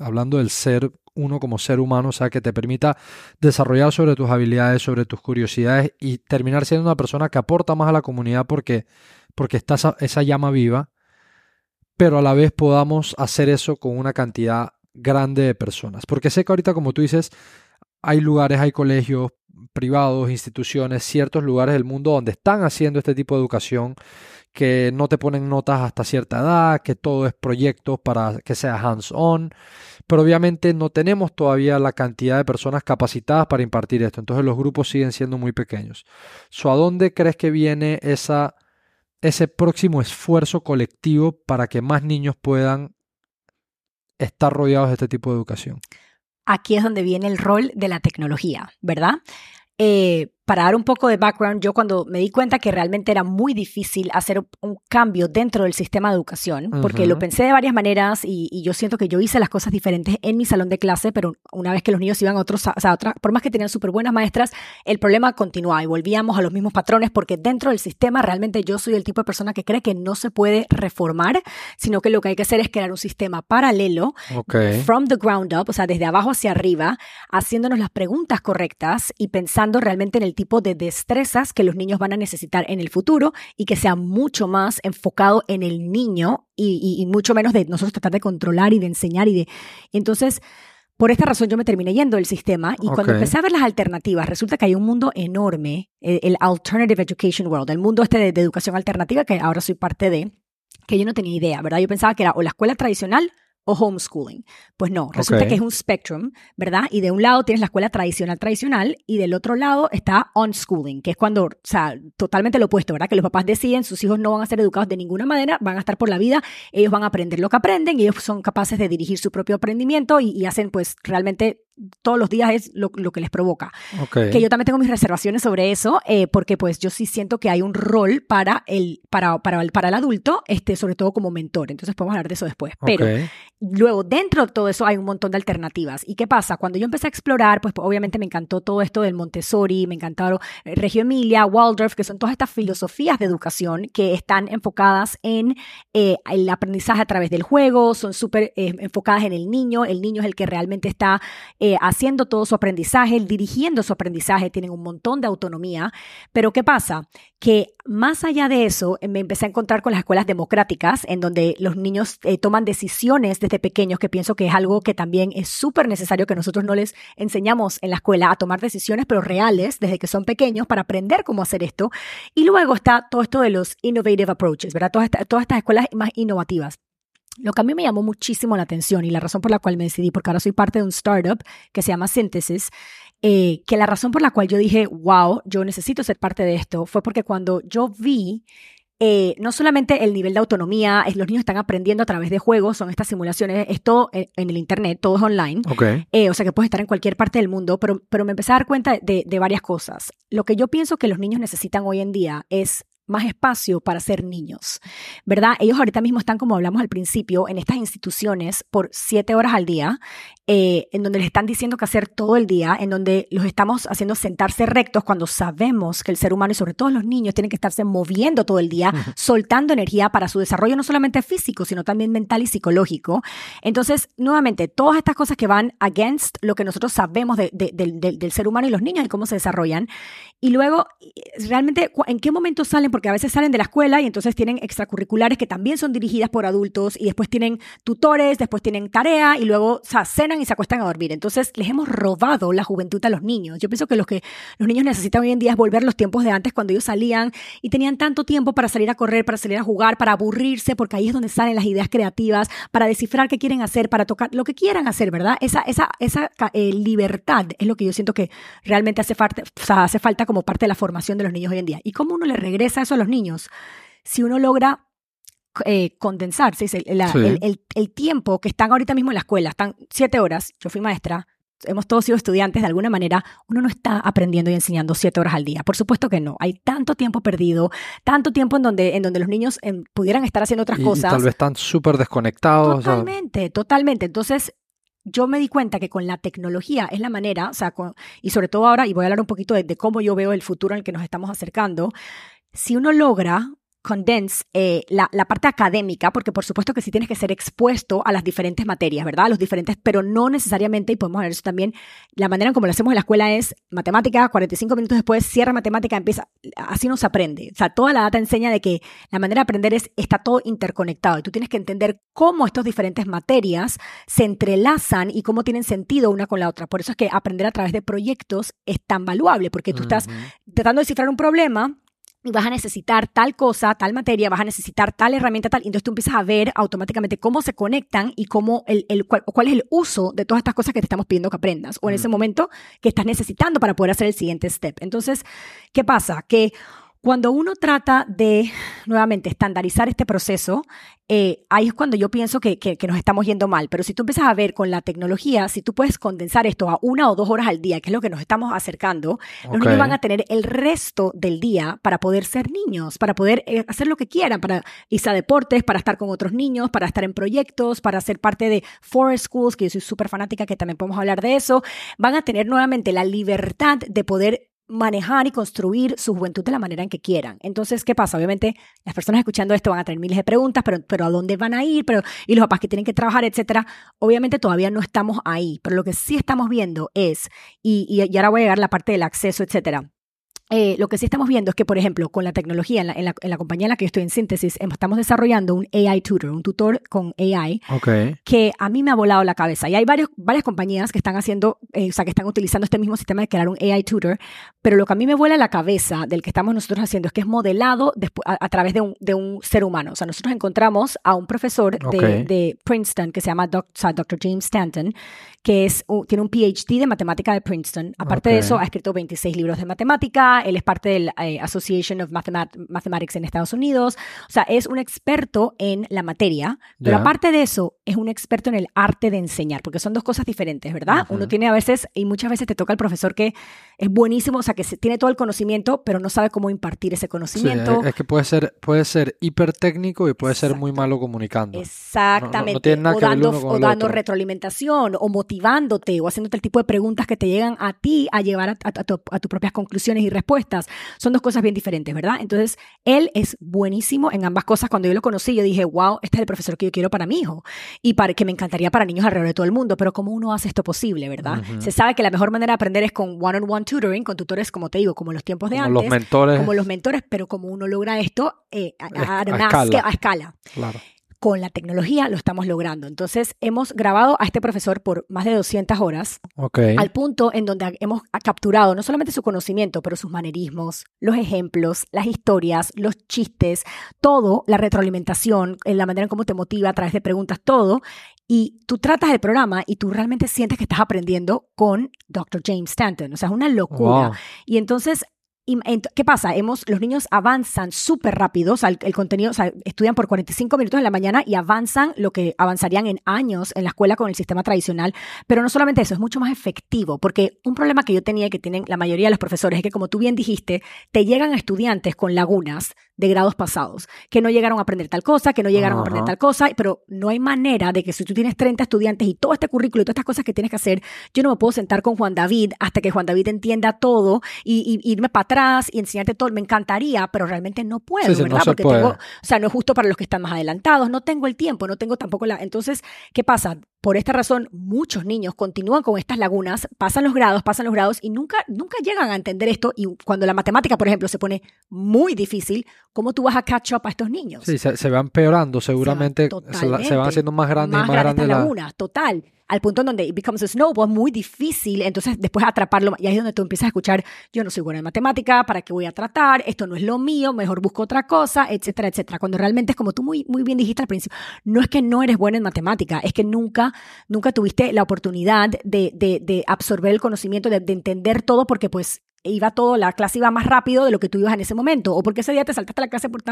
hablando del ser uno como ser humano, o sea, que te permita desarrollar sobre tus habilidades, sobre tus curiosidades y terminar siendo una persona que aporta más a la comunidad porque, porque está esa, esa llama viva, pero a la vez podamos hacer eso con una cantidad grande de personas. Porque sé que ahorita, como tú dices, hay lugares, hay colegios, privados, instituciones, ciertos lugares del mundo donde están haciendo este tipo de educación, que no te ponen notas hasta cierta edad, que todo es proyectos para que sea hands-on, pero obviamente no tenemos todavía la cantidad de personas capacitadas para impartir esto, entonces los grupos siguen siendo muy pequeños. ¿A dónde crees que viene esa, ese próximo esfuerzo colectivo para que más niños puedan estar rodeados de este tipo de educación? aquí es donde viene el rol de la tecnología, ¿verdad? Eh, para dar un poco de background, yo cuando me di cuenta que realmente era muy difícil hacer un cambio dentro del sistema de educación, porque lo pensé de varias maneras y, yo siento que yo hice las cosas diferentes en mi salón de clase, pero una vez que los niños iban a otros, o sea, otra, por más que tenían súper buenas maestras, el problema continuaba y volvíamos a los mismos patrones, porque dentro del sistema realmente yo soy el tipo de persona que cree que no se puede reformar, sino que lo que hay que hacer es crear un sistema paralelo, from the ground up, o sea, desde abajo hacia arriba, haciéndonos las preguntas correctas y pensando realmente en el tipo de destrezas que los niños van a necesitar en el futuro y que sea mucho más enfocado en el niño y, mucho menos de nosotros tratar de controlar y de enseñar y de... Entonces, por esta razón yo me terminé yendo del sistema y cuando empecé a ver las alternativas, resulta que hay un mundo enorme, el, Alternative Education World, el mundo este de, de, educación alternativa que ahora soy parte de, que yo no tenía idea, ¿verdad? Yo pensaba que era o la escuela tradicional o homeschooling. Pues no, resulta que es un spectrum, ¿verdad? Y de un lado tienes la escuela tradicional tradicional y del otro lado está unschooling, que es cuando, o sea, totalmente lo opuesto, ¿verdad? Que los papás deciden, sus hijos no van a ser educados de ninguna manera, van a estar por la vida, ellos van a aprender lo que aprenden y ellos son capaces de dirigir su propio aprendimiento y, y hacen pues realmente todos los días es lo, que les provoca. Que yo también tengo mis reservaciones sobre eso, eh, porque pues yo sí siento que hay un rol para el, para, para, el, para el adulto, este, sobre todo como mentor. Entonces podemos hablar de eso después. Pero luego, dentro de todo eso hay un montón de alternativas. ¿Y qué pasa? Cuando yo empecé a explorar, pues, obviamente me encantó todo esto del Montessori, me encantaron eh, Reggio Emilia, Waldorf, que son todas estas filosofías de educación que están enfocadas en eh, el aprendizaje a través del juego, son súper enfocadas en el niño. El niño es el que realmente está eh, haciendo todo su aprendizaje, dirigiendo su aprendizaje, tienen un montón de autonomía. Pero ¿qué pasa? Que más allá de eso, eh, me empecé a encontrar con las escuelas democráticas, en donde los niños eh, toman decisiones desde pequeños, que pienso que es algo que también es súper necesario que nosotros no les enseñamos en la escuela a tomar decisiones, pero reales, desde que son pequeños, para aprender cómo hacer esto. Y luego está todo esto de los innovative approaches, ¿verdad? Todas, todas estas escuelas más innovativas. Lo que a mí me llamó muchísimo la atención y la razón por la cual me decidí, porque ahora soy parte de un startup que se llama Synthesis, eh, que la razón por la cual yo dije, wow, yo necesito ser parte de esto, fue porque cuando yo vi eh, no solamente el nivel de autonomía, es, los niños están aprendiendo a través de juegos, son estas simulaciones, es todo en, el Internet, todo es online. Eh, o sea que puedes estar en cualquier parte del mundo, pero, pero me empecé a dar cuenta de, de varias cosas. Lo que yo pienso que los niños necesitan hoy en día es más espacio para ser niños, ¿verdad? Ellos ahorita mismo están, como hablamos al principio, en estas instituciones por siete horas al día, eh, en donde les están diciendo que hacer todo el día, en donde los estamos haciendo sentarse rectos cuando sabemos que el ser humano y sobre todo los niños tienen que estarse moviendo todo el día, soltando energía para su desarrollo no solamente físico, sino también mental y psicológico. Entonces, nuevamente, todas estas cosas que van against lo que nosotros sabemos del ser humano y los niños y cómo se desarrollan. Y luego, realmente, ¿en qué momento salen? porque a veces salen de la escuela y entonces tienen extracurriculares que también son dirigidas por adultos y después tienen tutores, después tienen tarea y luego o cenan y se acuestan a dormir. Entonces les hemos robado la juventud a los niños. Yo pienso que lo que los niños necesitan hoy en día es volver los tiempos de antes cuando ellos salían y tenían tanto tiempo para salir a correr, para salir a jugar, para aburrirse, porque ahí es donde salen las ideas creativas, para descifrar qué quieren hacer, para tocar lo que quieran hacer, ¿verdad? Esa, esa, esa eh, libertad es lo que yo siento que realmente hace falta, hace falta como parte de la formación de los niños hoy en día. ¿Y cómo uno le regresa a los niños, si uno logra eh, condensar el, tiempo que están ahorita mismo en la escuela, están siete horas, yo fui maestra, hemos todos sido estudiantes de alguna manera, uno no está aprendiendo y enseñando siete horas al día. Por supuesto que no. Hay tanto tiempo perdido, tanto tiempo en donde, en donde los niños em, pudieran estar haciendo otras cosas. tal vez están súper desconectados. Totalmente, totalmente. Entonces, yo me di cuenta que con la tecnología es la manera, o sea, y sobre todo ahora, y voy a hablar un poquito de, cómo yo veo el futuro en el que nos estamos acercando, si uno logra condense eh, la, parte académica, porque por supuesto que sí tienes que ser expuesto a las diferentes materias, ¿verdad? A los diferentes, pero no necesariamente, y podemos ver eso también, la manera en como lo hacemos en la escuela es matemática, 45 minutos después cierra matemática, empieza, así no se aprende. O sea, toda la data enseña de que la manera de aprender es, está todo interconectado y tú tienes que entender cómo estas diferentes materias se entrelazan y cómo tienen sentido una con la otra. Por eso es que aprender a través de proyectos es tan valuable, porque tú estás tratando de descifrar un problema, y vas a necesitar tal cosa, tal materia, vas a necesitar tal herramienta, tal. Y entonces tú empiezas a ver automáticamente cómo se conectan y cómo el, el cuál, cuál, es el uso de todas estas cosas que te estamos pidiendo que aprendas o en ese momento que estás necesitando para poder hacer el siguiente step. Entonces, ¿qué pasa? Que Cuando uno trata de, nuevamente, estandarizar este proceso, eh, ahí es cuando yo pienso que, que, nos estamos yendo mal. Pero si tú empiezas a ver con la tecnología, si tú puedes condensar esto a una o dos horas al día, que es lo que nos estamos acercando, los niños van a tener el resto del día para poder ser niños, para poder eh, hacer lo que quieran, para irse a deportes, para estar con otros niños, para estar en proyectos, para ser parte de Forest Schools, que yo soy súper fanática, que también podemos hablar de eso. Van a tener nuevamente la libertad de poder manejar y construir su juventud de la manera en que quieran. Entonces, ¿qué pasa? Obviamente, las personas escuchando esto van a tener miles de preguntas, pero, pero ¿a dónde van a ir? Pero, y los papás que tienen que trabajar, etcétera. Obviamente todavía no estamos ahí, pero lo que sí estamos viendo es, y, y, ahora voy a llegar a la parte del acceso, etcétera. Eh, lo que sí estamos viendo es que, por ejemplo, con la tecnología, en la, en la, compañía en la que yo estoy en síntesis, em, estamos desarrollando un AI tutor, un tutor con AI, que a mí me ha volado la cabeza. Y hay varios, varias compañías que están haciendo, eh, o sea, que están utilizando este mismo sistema de crear un AI tutor, pero lo que a mí me vuela la cabeza del que estamos nosotros haciendo es que es modelado a, través de un, de un, ser humano. O sea, nosotros encontramos a un profesor de, de Princeton que se llama Dr. James Stanton, que es, tiene un PhD de matemática de Princeton. Aparte de eso, ha escrito 26 libros de matemática él es parte del eh, Association of Mathematics en Estados Unidos, o sea, es un experto en la materia, pero aparte de eso, es un experto en el arte de enseñar, porque son dos cosas diferentes, ¿verdad? Uno tiene a veces, y muchas veces te toca el profesor que es buenísimo, o sea, que tiene todo el conocimiento, pero no sabe cómo impartir ese conocimiento. Sí, es que puede ser, puede ser hiper técnico y puede ser muy malo comunicando. Exactamente. o dando, o dando retroalimentación, o motivándote, o haciéndote el tipo de preguntas que te llegan a ti a llevar a, a tus propias conclusiones y respuestas respuestas. Son dos cosas bien diferentes, ¿verdad? Entonces, él es buenísimo en ambas cosas. Cuando yo lo conocí, yo dije, wow, este es el profesor que yo quiero para mi hijo y para que me encantaría para niños alrededor de todo el mundo. Pero ¿cómo uno hace esto posible, verdad? Se sabe que la mejor manera de aprender es con one-on-one tutoring, con tutores, como te digo, como en los tiempos de como antes. Los mentores. Como los mentores, pero como uno logra esto eh, a, escala. a escala. Claro con la tecnología lo estamos logrando. Entonces, hemos grabado a este profesor por más de 200 horas, al punto en donde hemos capturado no solamente su conocimiento, pero sus manerismos, los ejemplos, las historias, los chistes, todo, la retroalimentación, en la manera en cómo te motiva a través de preguntas, todo. Y tú tratas el programa y tú realmente sientes que estás aprendiendo con Dr. James Stanton. O sea, es una locura. Y entonces ¿Qué pasa? Hemos, los niños avanzan súper rápido, o el, contenido, o sea, estudian por 45 minutos en la mañana y avanzan lo que avanzarían en años en la escuela con el sistema tradicional. Pero no solamente eso, es mucho más efectivo, porque un problema que yo tenía y que tienen la mayoría de los profesores es que, como tú bien dijiste, te llegan estudiantes con lagunas de grados pasados, que no llegaron a aprender tal cosa, que no llegaron a aprender tal cosa, pero no hay manera de que si tú tienes 30 estudiantes y todo este currículo y todas estas cosas que tienes que hacer, yo no me puedo sentar con Juan David hasta que Juan David entienda todo y, irme para atrás y enseñarte todo. Me encantaría, pero realmente no puedo, ¿verdad? Porque tengo, o sea, no es justo para los que están más adelantados, no tengo el tiempo, no tengo tampoco la... Entonces, ¿qué pasa? Por esta razón, muchos niños continúan con estas lagunas, pasan los grados, pasan los grados y nunca, nunca llegan a entender esto. Y cuando la matemática, por ejemplo, se pone muy difícil, ¿cómo tú vas a catch up a estos niños? Sí, se, van peorando, seguramente se, van haciendo más grandes y más grandes. Las lagunas, total al punto en donde it becomes a snowball, muy difícil, entonces después atraparlo, y ahí es donde tú empiezas a escuchar, yo no soy buena en matemática, ¿para qué voy a tratar? Esto no es lo mío, mejor busco otra cosa, etcétera, etcétera. Cuando realmente es como tú muy, muy bien dijiste al principio, no es que no eres buena en matemática, es que nunca, nunca tuviste la oportunidad de, de, de absorber el conocimiento, de, de entender todo, porque pues iba todo, la clase iba más rápido de lo que tú ibas en ese momento, o porque ese día te saltaste la clase por,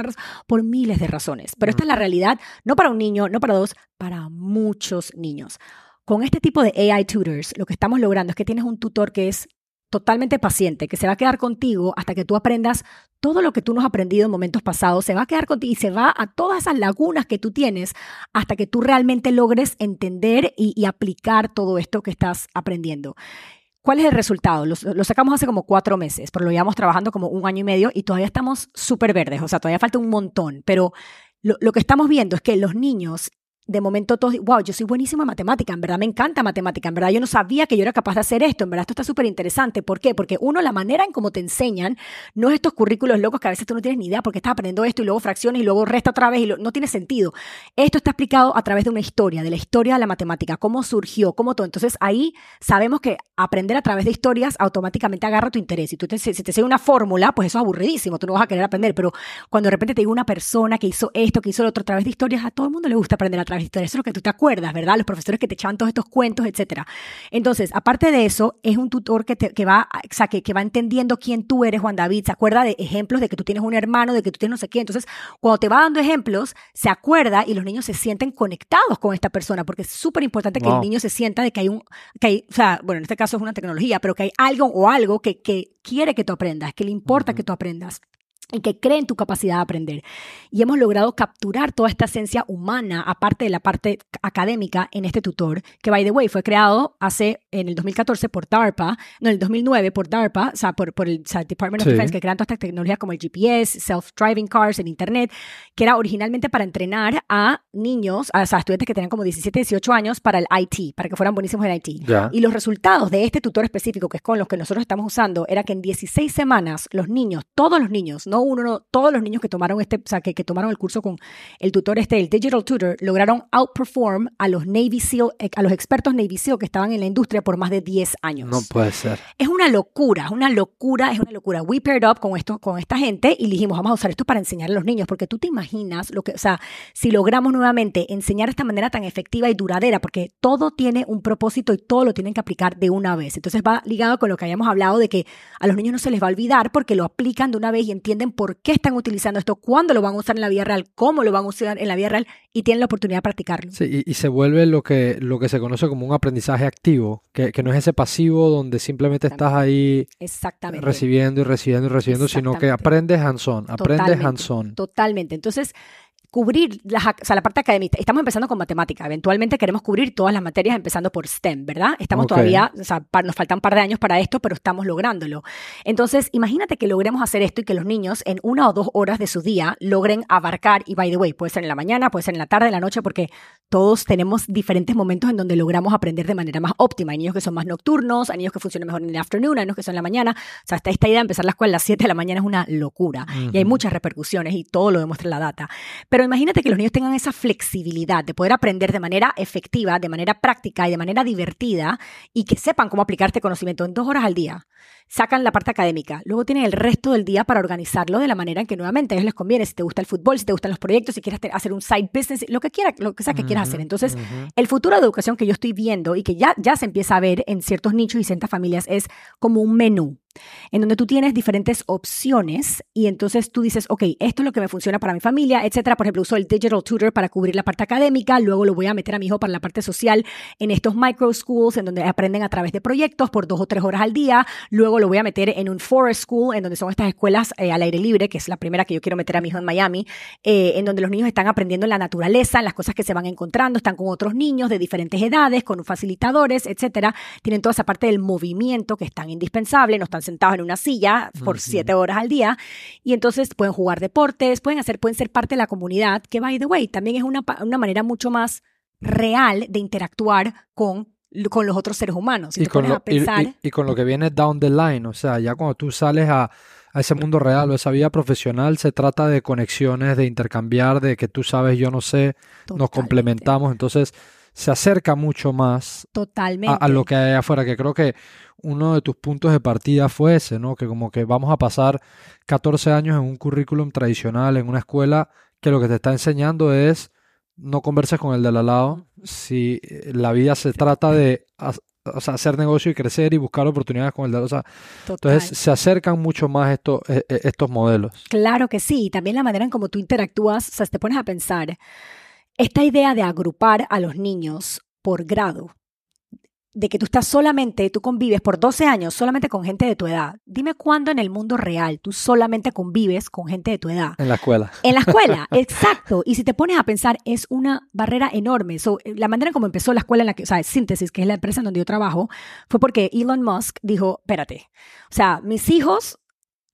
por miles de razones. Pero esta es la realidad, no para un niño, no para dos, para muchos niños. Con este tipo de AI tutors, lo que estamos logrando es que tienes un tutor que es totalmente paciente, que se va a quedar contigo hasta que tú aprendas todo lo que tú no has aprendido en momentos pasados, se va a quedar contigo y se va a todas esas lagunas que tú tienes hasta que tú realmente logres entender y, aplicar todo esto que estás aprendiendo. ¿Cuál es el resultado? Lo, sacamos hace como cuatro meses, pero lo llevamos trabajando como un año y medio y todavía estamos súper verdes, o sea, todavía falta un montón, pero lo, que estamos viendo es que los niños de momento todos, wow, yo soy buenísima en matemática, en verdad me encanta matemática, en verdad yo no sabía que yo era capaz de hacer esto, en verdad esto está súper interesante. ¿Por qué? Porque uno, la manera en cómo te enseñan, no es estos currículos locos que a veces tú no tienes ni idea porque estás aprendiendo esto y luego fracciones y luego resta otra vez y no tiene sentido. Esto está explicado a través de una historia, de la historia de la matemática, cómo surgió, cómo todo. Entonces ahí sabemos que aprender a través de historias automáticamente agarra tu interés. Si tú te, si te sigue una fórmula, pues eso es aburridísimo, tú no vas a querer aprender, pero cuando de repente te digo una persona que hizo esto, que hizo lo otro a través de historias, a todo el mundo le gusta aprender a través través de historia. Eso es lo que tú te acuerdas, ¿verdad? Los profesores que te echaban todos estos cuentos, etcétera. Entonces, aparte de eso, es un tutor que, te, que va, o sea, que, que va entendiendo quién tú eres, Juan David. Se acuerda de ejemplos de que tú tienes un hermano, de que tú tienes no sé qué. Entonces, cuando te va dando ejemplos, se acuerda y los niños se sienten conectados con esta persona, porque es súper importante que el niño se sienta de que hay un, que hay, o sea, bueno, en este caso es una tecnología, pero que hay algo o algo que, que quiere que tú aprendas, que le importa que tú aprendas y que cree en tu capacidad de aprender. Y hemos logrado capturar toda esta esencia humana, aparte de la parte académica, en este tutor, que, by the way, fue creado hace, en el 2014 por DARPA, no, en el 2009 por DARPA, o sea, por, por el Department of Defense, que crean todas estas tecnologías como el GPS, self-driving cars, el Internet, que era originalmente para entrenar a niños, a, estudiantes que tenían como 17, 18 años para el IT, para que fueran buenísimos en IT. Y los resultados de este tutor específico, que es con los que nosotros estamos usando, era que en 16 semanas los niños, todos los niños, no uno, no, todos los niños que tomaron este, o sea, que, que tomaron el curso con el tutor este, el Digital Tutor, lograron outperform a los Navy SEAL, eh, a los expertos Navy SEAL que estaban en la industria por más de 10 años. No puede ser. Es una locura, es una locura, es una locura. We paired up con esto, con esta gente y dijimos, vamos a usar esto para enseñar a los niños, porque tú te imaginas lo que, o sea, si logramos nuevamente enseñar de esta manera tan efectiva y duradera, porque todo tiene un propósito y todo lo tienen que aplicar de una vez. Entonces va ligado con lo que habíamos hablado de que a los niños no se les va a olvidar porque lo aplican de una vez y entienden por qué están utilizando esto, cuándo lo van a usar en la vida real, cómo lo van a usar en la vida real y tienen la oportunidad de practicarlo. Sí, y, se vuelve lo que, lo que se conoce como un aprendizaje activo, que, que no es ese pasivo donde simplemente estás ahí Exactamente. recibiendo y recibiendo y recibiendo, sino que aprendes hands-on, aprendes hands-on. Totalmente. Entonces, cubrir la, o sea, la parte académica. Estamos empezando con matemática. Eventualmente queremos cubrir todas las materias empezando por STEM, ¿verdad? Estamos todavía, o sea, nos faltan un par de años para esto, pero estamos lográndolo. Entonces, imagínate que logremos hacer esto y que los niños en una o dos horas de su día logren abarcar, y by the way, puede ser en la mañana, puede ser en la tarde, en la noche, porque todos tenemos diferentes momentos en donde logramos aprender de manera más óptima. Hay niños que son más nocturnos, hay niños que funcionan mejor en el afternoon, hay niños que son en la mañana. O sea, esta, esta idea de empezar la escuela a las 7 de la mañana es una locura. Y hay muchas repercusiones y todo lo demuestra la data. Pero imagínate que los niños tengan esa flexibilidad de poder aprender de manera efectiva, de manera práctica y de manera divertida y que sepan cómo aplicar este conocimiento en dos horas al día. Sacan la parte académica, luego tienen el resto del día para organizarlo de la manera en que nuevamente a ellos les conviene, si te gusta el fútbol, si te gustan los proyectos, si quieres hacer un side business, lo que quiera, lo que sea que quieras hacer. Entonces, el futuro de educación que yo estoy viendo y que ya, ya se empieza a ver en ciertos nichos y ciertas familias es como un menú en donde tú tienes diferentes opciones y entonces tú dices, ok, esto es lo que me funciona para mi familia, etcétera. Por ejemplo, uso el Digital Tutor para cubrir la parte académica, luego lo voy a meter a mi hijo para la parte social en estos micro schools, en donde aprenden a través de proyectos por dos o tres horas al día, luego lo voy a meter en un forest school, en donde son estas escuelas eh, al aire libre, que es la primera que yo quiero meter a mi hijo en Miami, eh, en donde los niños están aprendiendo en la naturaleza, en las cosas que se van encontrando, están con otros niños de diferentes edades, con facilitadores, etcétera. Tienen toda esa parte del movimiento que es tan indispensable, no están sentados en una silla por siete horas al día y entonces pueden jugar deportes, pueden hacer, pueden ser parte de la comunidad, que by the way, también es una, una manera mucho más real de interactuar con con los otros seres humanos. y, con lo, y, con lo que viene down the line, o sea, ya cuando tú sales a, a, ese mundo real o esa vida profesional, se trata de conexiones, de intercambiar, de que tú sabes, yo no sé, nos complementamos, entonces se acerca mucho más Totalmente. A, lo que hay afuera, que creo que uno de tus puntos de partida fue ese, ¿no? Que como que vamos a pasar 14 años en un currículum tradicional, en una escuela, que lo que te está enseñando es no converses con el de al lado. Si eh, la vida se trata de hacer negocio y crecer y buscar oportunidades con el de al lado. entonces se acercan mucho más estos, e, e, estos modelos. Claro que sí. También la manera en cómo tú interactúas, o sea, te pones a pensar esta idea de agrupar a los niños por grado, de que tú estás solamente, tú convives por 12 años solamente con gente de tu edad. Dime cuándo en el mundo real tú solamente convives con gente de tu edad. En la escuela. En la escuela, exacto. Y si te pones a pensar, es una barrera enorme. la manera como empezó la escuela en la que, o sea, Síntesis, que es la empresa en donde yo trabajo, fue porque Elon Musk dijo, espérate, o sea, mis hijos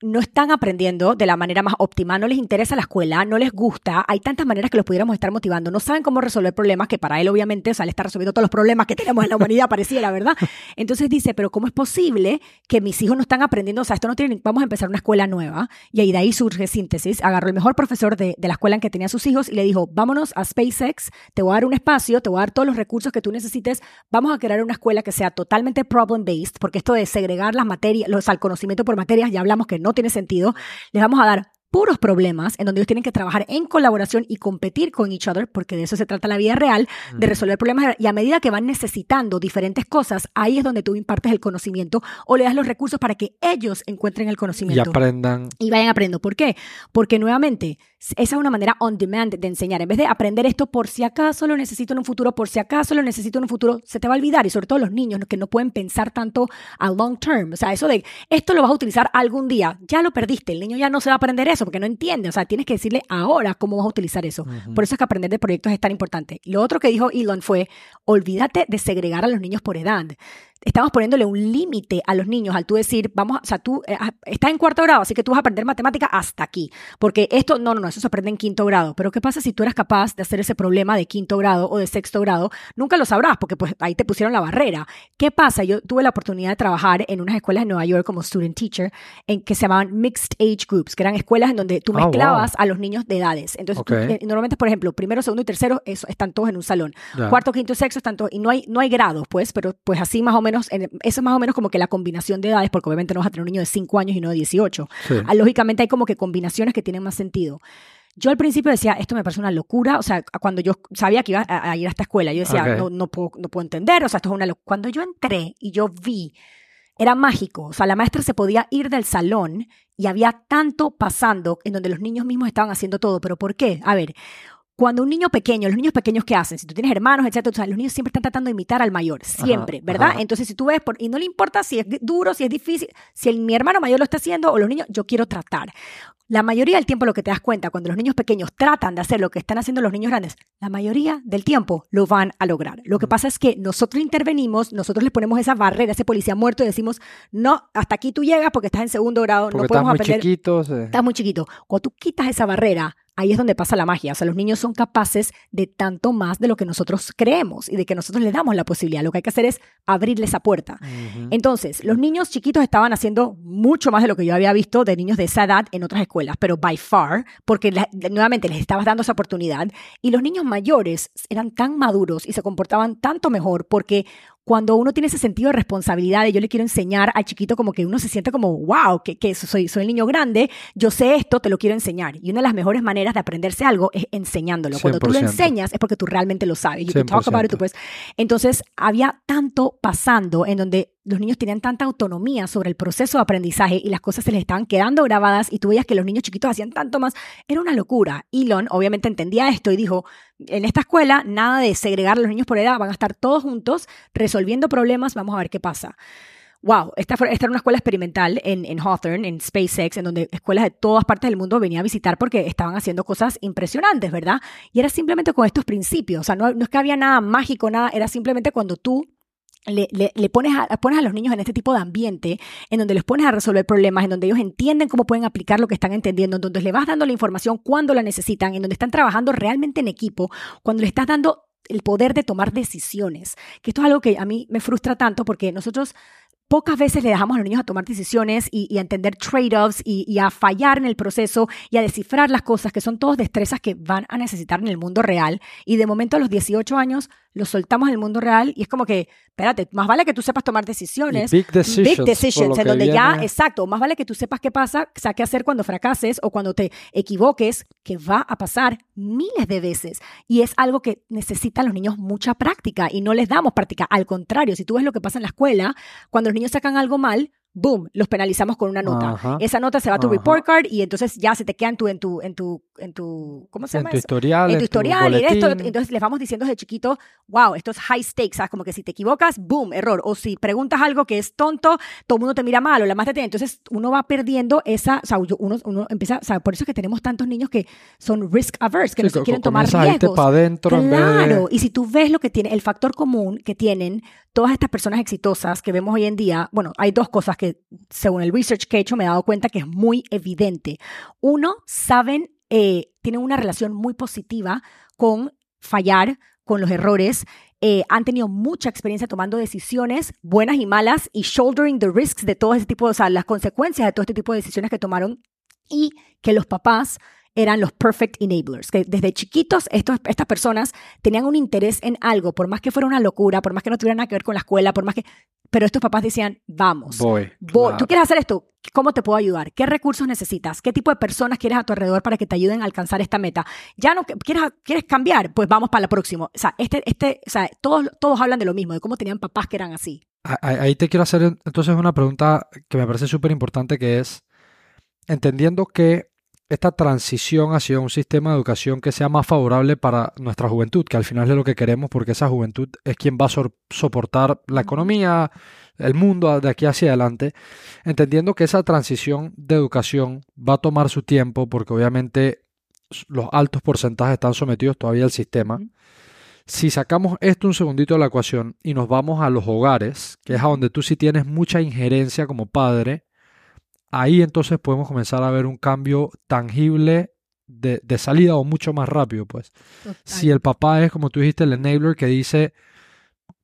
no están aprendiendo de la manera más óptima, no les interesa la escuela, no les gusta, hay tantas maneras que los pudiéramos estar motivando, no saben cómo resolver problemas, que para él obviamente, o sea, le está resolviendo todos los problemas que tenemos en la humanidad, pareciera, ¿verdad? Entonces dice, pero ¿cómo es posible que mis hijos no están aprendiendo? O sea, esto no tiene, vamos a empezar una escuela nueva, y ahí de ahí surge síntesis, agarró el mejor profesor de, de la escuela en que tenía sus hijos y le dijo, vámonos a SpaceX, te voy a dar un espacio, te voy a dar todos los recursos que tú necesites, vamos a crear una escuela que sea totalmente problem-based, porque esto de segregar las materias, los, al conocimiento por materias, ya hablamos que no tiene sentido, les vamos a dar puros problemas en donde ellos tienen que trabajar en colaboración y competir con each other, porque de eso se trata la vida real, de resolver problemas. Y a medida que van necesitando diferentes cosas, ahí es donde tú impartes el conocimiento o le das los recursos para que ellos encuentren el conocimiento. Y aprendan. Y vayan aprendiendo. ¿Por qué? Porque nuevamente, esa es una manera on demand de enseñar. En vez de aprender esto por si acaso lo necesito en un futuro, por si acaso lo necesito en un futuro, se te va a olvidar. Y sobre todo los niños que no pueden pensar tanto a long term. O sea, eso de esto lo vas a utilizar algún día, ya lo perdiste. El niño ya no se va a aprender eso porque no entiende. O sea, tienes que decirle ahora cómo vas a utilizar eso. Por eso es que aprender de proyectos es tan importante. Lo otro que dijo Elon fue, olvídate de segregar a los niños por edad estamos poniéndole un límite a los niños al tú decir, vamos, o sea, tú eh, ah, estás en cuarto grado, así que tú vas a aprender matemática hasta aquí, porque esto, no, no, no, eso se aprende en quinto grado, pero ¿qué pasa si tú eres capaz de hacer ese problema de quinto grado o de sexto grado? Nunca lo sabrás, porque pues ahí te pusieron la barrera. ¿Qué pasa? Yo tuve la oportunidad de trabajar en unas escuelas en Nueva York como student teacher, en que se llamaban mixed age groups, que eran escuelas en donde tú ah, mezclabas a los niños de edades. Entonces, eh, normalmente, por ejemplo, primero, segundo y tercero eso, están todos en un salón. Cuarto, quinto y sexto están todos, y no hay, no hay grados, pues, pero pues así más o menos, en, eso más o menos como que la combinación de edades, porque obviamente no vas a tener un niño de 5 años y no de 18. Ah, lógicamente hay como que combinaciones que tienen más sentido. Yo al principio decía, esto me parece una locura, o sea, cuando yo sabía que iba a, ir a esta escuela, yo decía, no, no, puedo, no puedo entender, o sea, esto es una locura. Cuando yo entré y yo vi, era mágico, o sea, la maestra se podía ir del salón y había tanto pasando en donde los niños mismos estaban haciendo todo, pero ¿por qué? A ver, cuando un niño pequeño, los niños pequeños que hacen, si tú tienes hermanos, etcétera, los niños siempre están tratando de imitar al mayor, siempre, ¿verdad? Entonces, si tú ves, por, y no le importa si es duro, si es difícil, si el, mi hermano mayor lo está haciendo o los niños, yo quiero tratar. La mayoría del tiempo lo que te das cuenta cuando los niños pequeños tratan de hacer lo que están haciendo los niños grandes, la mayoría del tiempo lo van a lograr. Lo que pasa es que nosotros intervenimos, nosotros les ponemos esa barrera, ese policía muerto y decimos, no, hasta aquí tú llegas porque estás en segundo grado, no podemos estás muy Chiquito, Estás muy chiquito. Cuando tú quitas esa barrera, ahí es donde pasa la magia. O sea, los niños son capaces de tanto más de lo que nosotros creemos y de que nosotros les damos la posibilidad. Lo que hay que hacer es abrirle esa puerta. Entonces, los niños chiquitos estaban haciendo mucho más de lo que yo había visto de niños de esa edad en otras escuelas, pero by far, porque nuevamente les estabas dando esa oportunidad. Y los niños mayores eran tan maduros y se comportaban tanto mejor porque cuando uno tiene ese sentido de responsabilidad y yo le quiero enseñar al chiquito como que uno se siente como, wow, que, que soy, soy el niño grande, yo sé esto, te lo quiero enseñar. Y una de las mejores maneras de aprenderse algo es enseñándolo. Cuando tú lo enseñas es porque tú realmente lo sabes. You talk about it, pues. Entonces, había tanto pasando en donde los niños tenían tanta autonomía sobre el proceso de aprendizaje y las cosas se les estaban quedando grabadas y tú veías que los niños chiquitos hacían tanto más. Era una locura. Elon obviamente entendía esto y dijo, en esta escuela nada de segregar a los niños por edad, van a estar todos juntos resolviendo problemas, vamos a ver qué pasa. Wow, esta, esta era una escuela experimental en, en Hawthorne, en SpaceX, en donde escuelas de todas partes del mundo venían a visitar porque estaban haciendo cosas impresionantes, ¿verdad? Y era simplemente con estos principios, o sea, no, no es que había nada mágico, nada, era simplemente cuando tú le, le, pones, a, pones a los niños en este tipo de ambiente, en donde les pones a resolver problemas, en donde ellos entienden cómo pueden aplicar lo que están entendiendo, en donde les vas dando la información cuando la necesitan, en donde están trabajando realmente en equipo, cuando le estás dando el poder de tomar decisiones, que esto es algo que a mí me frustra tanto porque nosotros pocas veces le dejamos a los niños a tomar decisiones y, a entender trade-offs y, y, a fallar en el proceso y a descifrar las cosas, que son todas destrezas que van a necesitar en el mundo real. Y de momento a los 18 años lo soltamos en el mundo real y es como que, espérate, más vale que tú sepas tomar decisiones. big decisions. Big decisions, en donde ya, exacto, más vale que tú sepas qué pasa, o sea, qué hacer cuando fracases o cuando te equivoques, que va a pasar miles de veces. Y es algo que necesitan los niños mucha práctica y no les damos práctica. Al contrario, si tú ves lo que pasa en la escuela, cuando los niños sacan algo mal, boom, los penalizamos con una nota. Esa nota se va a tu report card y entonces ya se te queda en tu, en tu, en tu, en tu ¿cómo se llama? En tu historial. En tu historial y esto. Entonces les vamos diciendo desde chiquito, wow, esto es high stakes, ¿sabes? Como que si te equivocas, boom, error. O si preguntas algo que es tonto, todo el mundo te mira mal o la más te tiene. Entonces uno va perdiendo esa, o sea, uno, uno empieza, o sea, por eso es que tenemos tantos niños que son risk averse, que no se quieren tomar riesgos. Para adentro claro, y si tú ves lo que tiene, el factor común que tienen todas estas personas exitosas que vemos hoy en día, bueno, hay dos cosas que según el research que he hecho me he dado cuenta que es muy evidente. Uno, saben, eh, tienen una relación muy positiva con fallar, con los errores, eh, han tenido mucha experiencia tomando decisiones buenas y malas y shouldering the risks de todo ese tipo, o sea, las consecuencias de todo este tipo de decisiones que tomaron y que los papás eran los perfect enablers, que desde chiquitos estos, estas personas tenían un interés en algo, por más que fuera una locura, por más que no tuviera nada que ver con la escuela, por más que... Pero estos papás decían, vamos, voy, tú quieres hacer esto, ¿Cómo te puedo ayudar? ¿Qué recursos necesitas? ¿Qué tipo de personas quieres a tu alrededor para que te ayuden a alcanzar esta meta? ¿Ya no quieres, quieres cambiar? Pues vamos para la próxima. O sea, este, este, o sea, todos, todos hablan de lo mismo, de cómo tenían papás que eran así. Ahí te quiero hacer entonces una pregunta que me parece súper importante, que es, entendiendo que esta transición hacia un sistema de educación que sea más favorable para nuestra juventud, que al final es lo que queremos porque esa juventud es quien va a soportar la economía, el mundo de aquí hacia adelante, entendiendo que esa transición de educación va a tomar su tiempo porque obviamente los altos porcentajes están sometidos todavía al sistema. Si sacamos esto un segundito de la ecuación y nos vamos a los hogares, que es a donde tú sí tienes mucha injerencia como padre, ahí entonces podemos comenzar a ver un cambio tangible de, salida o mucho más rápido, pues. Si el papá es, como tú dijiste, el enabler que dice,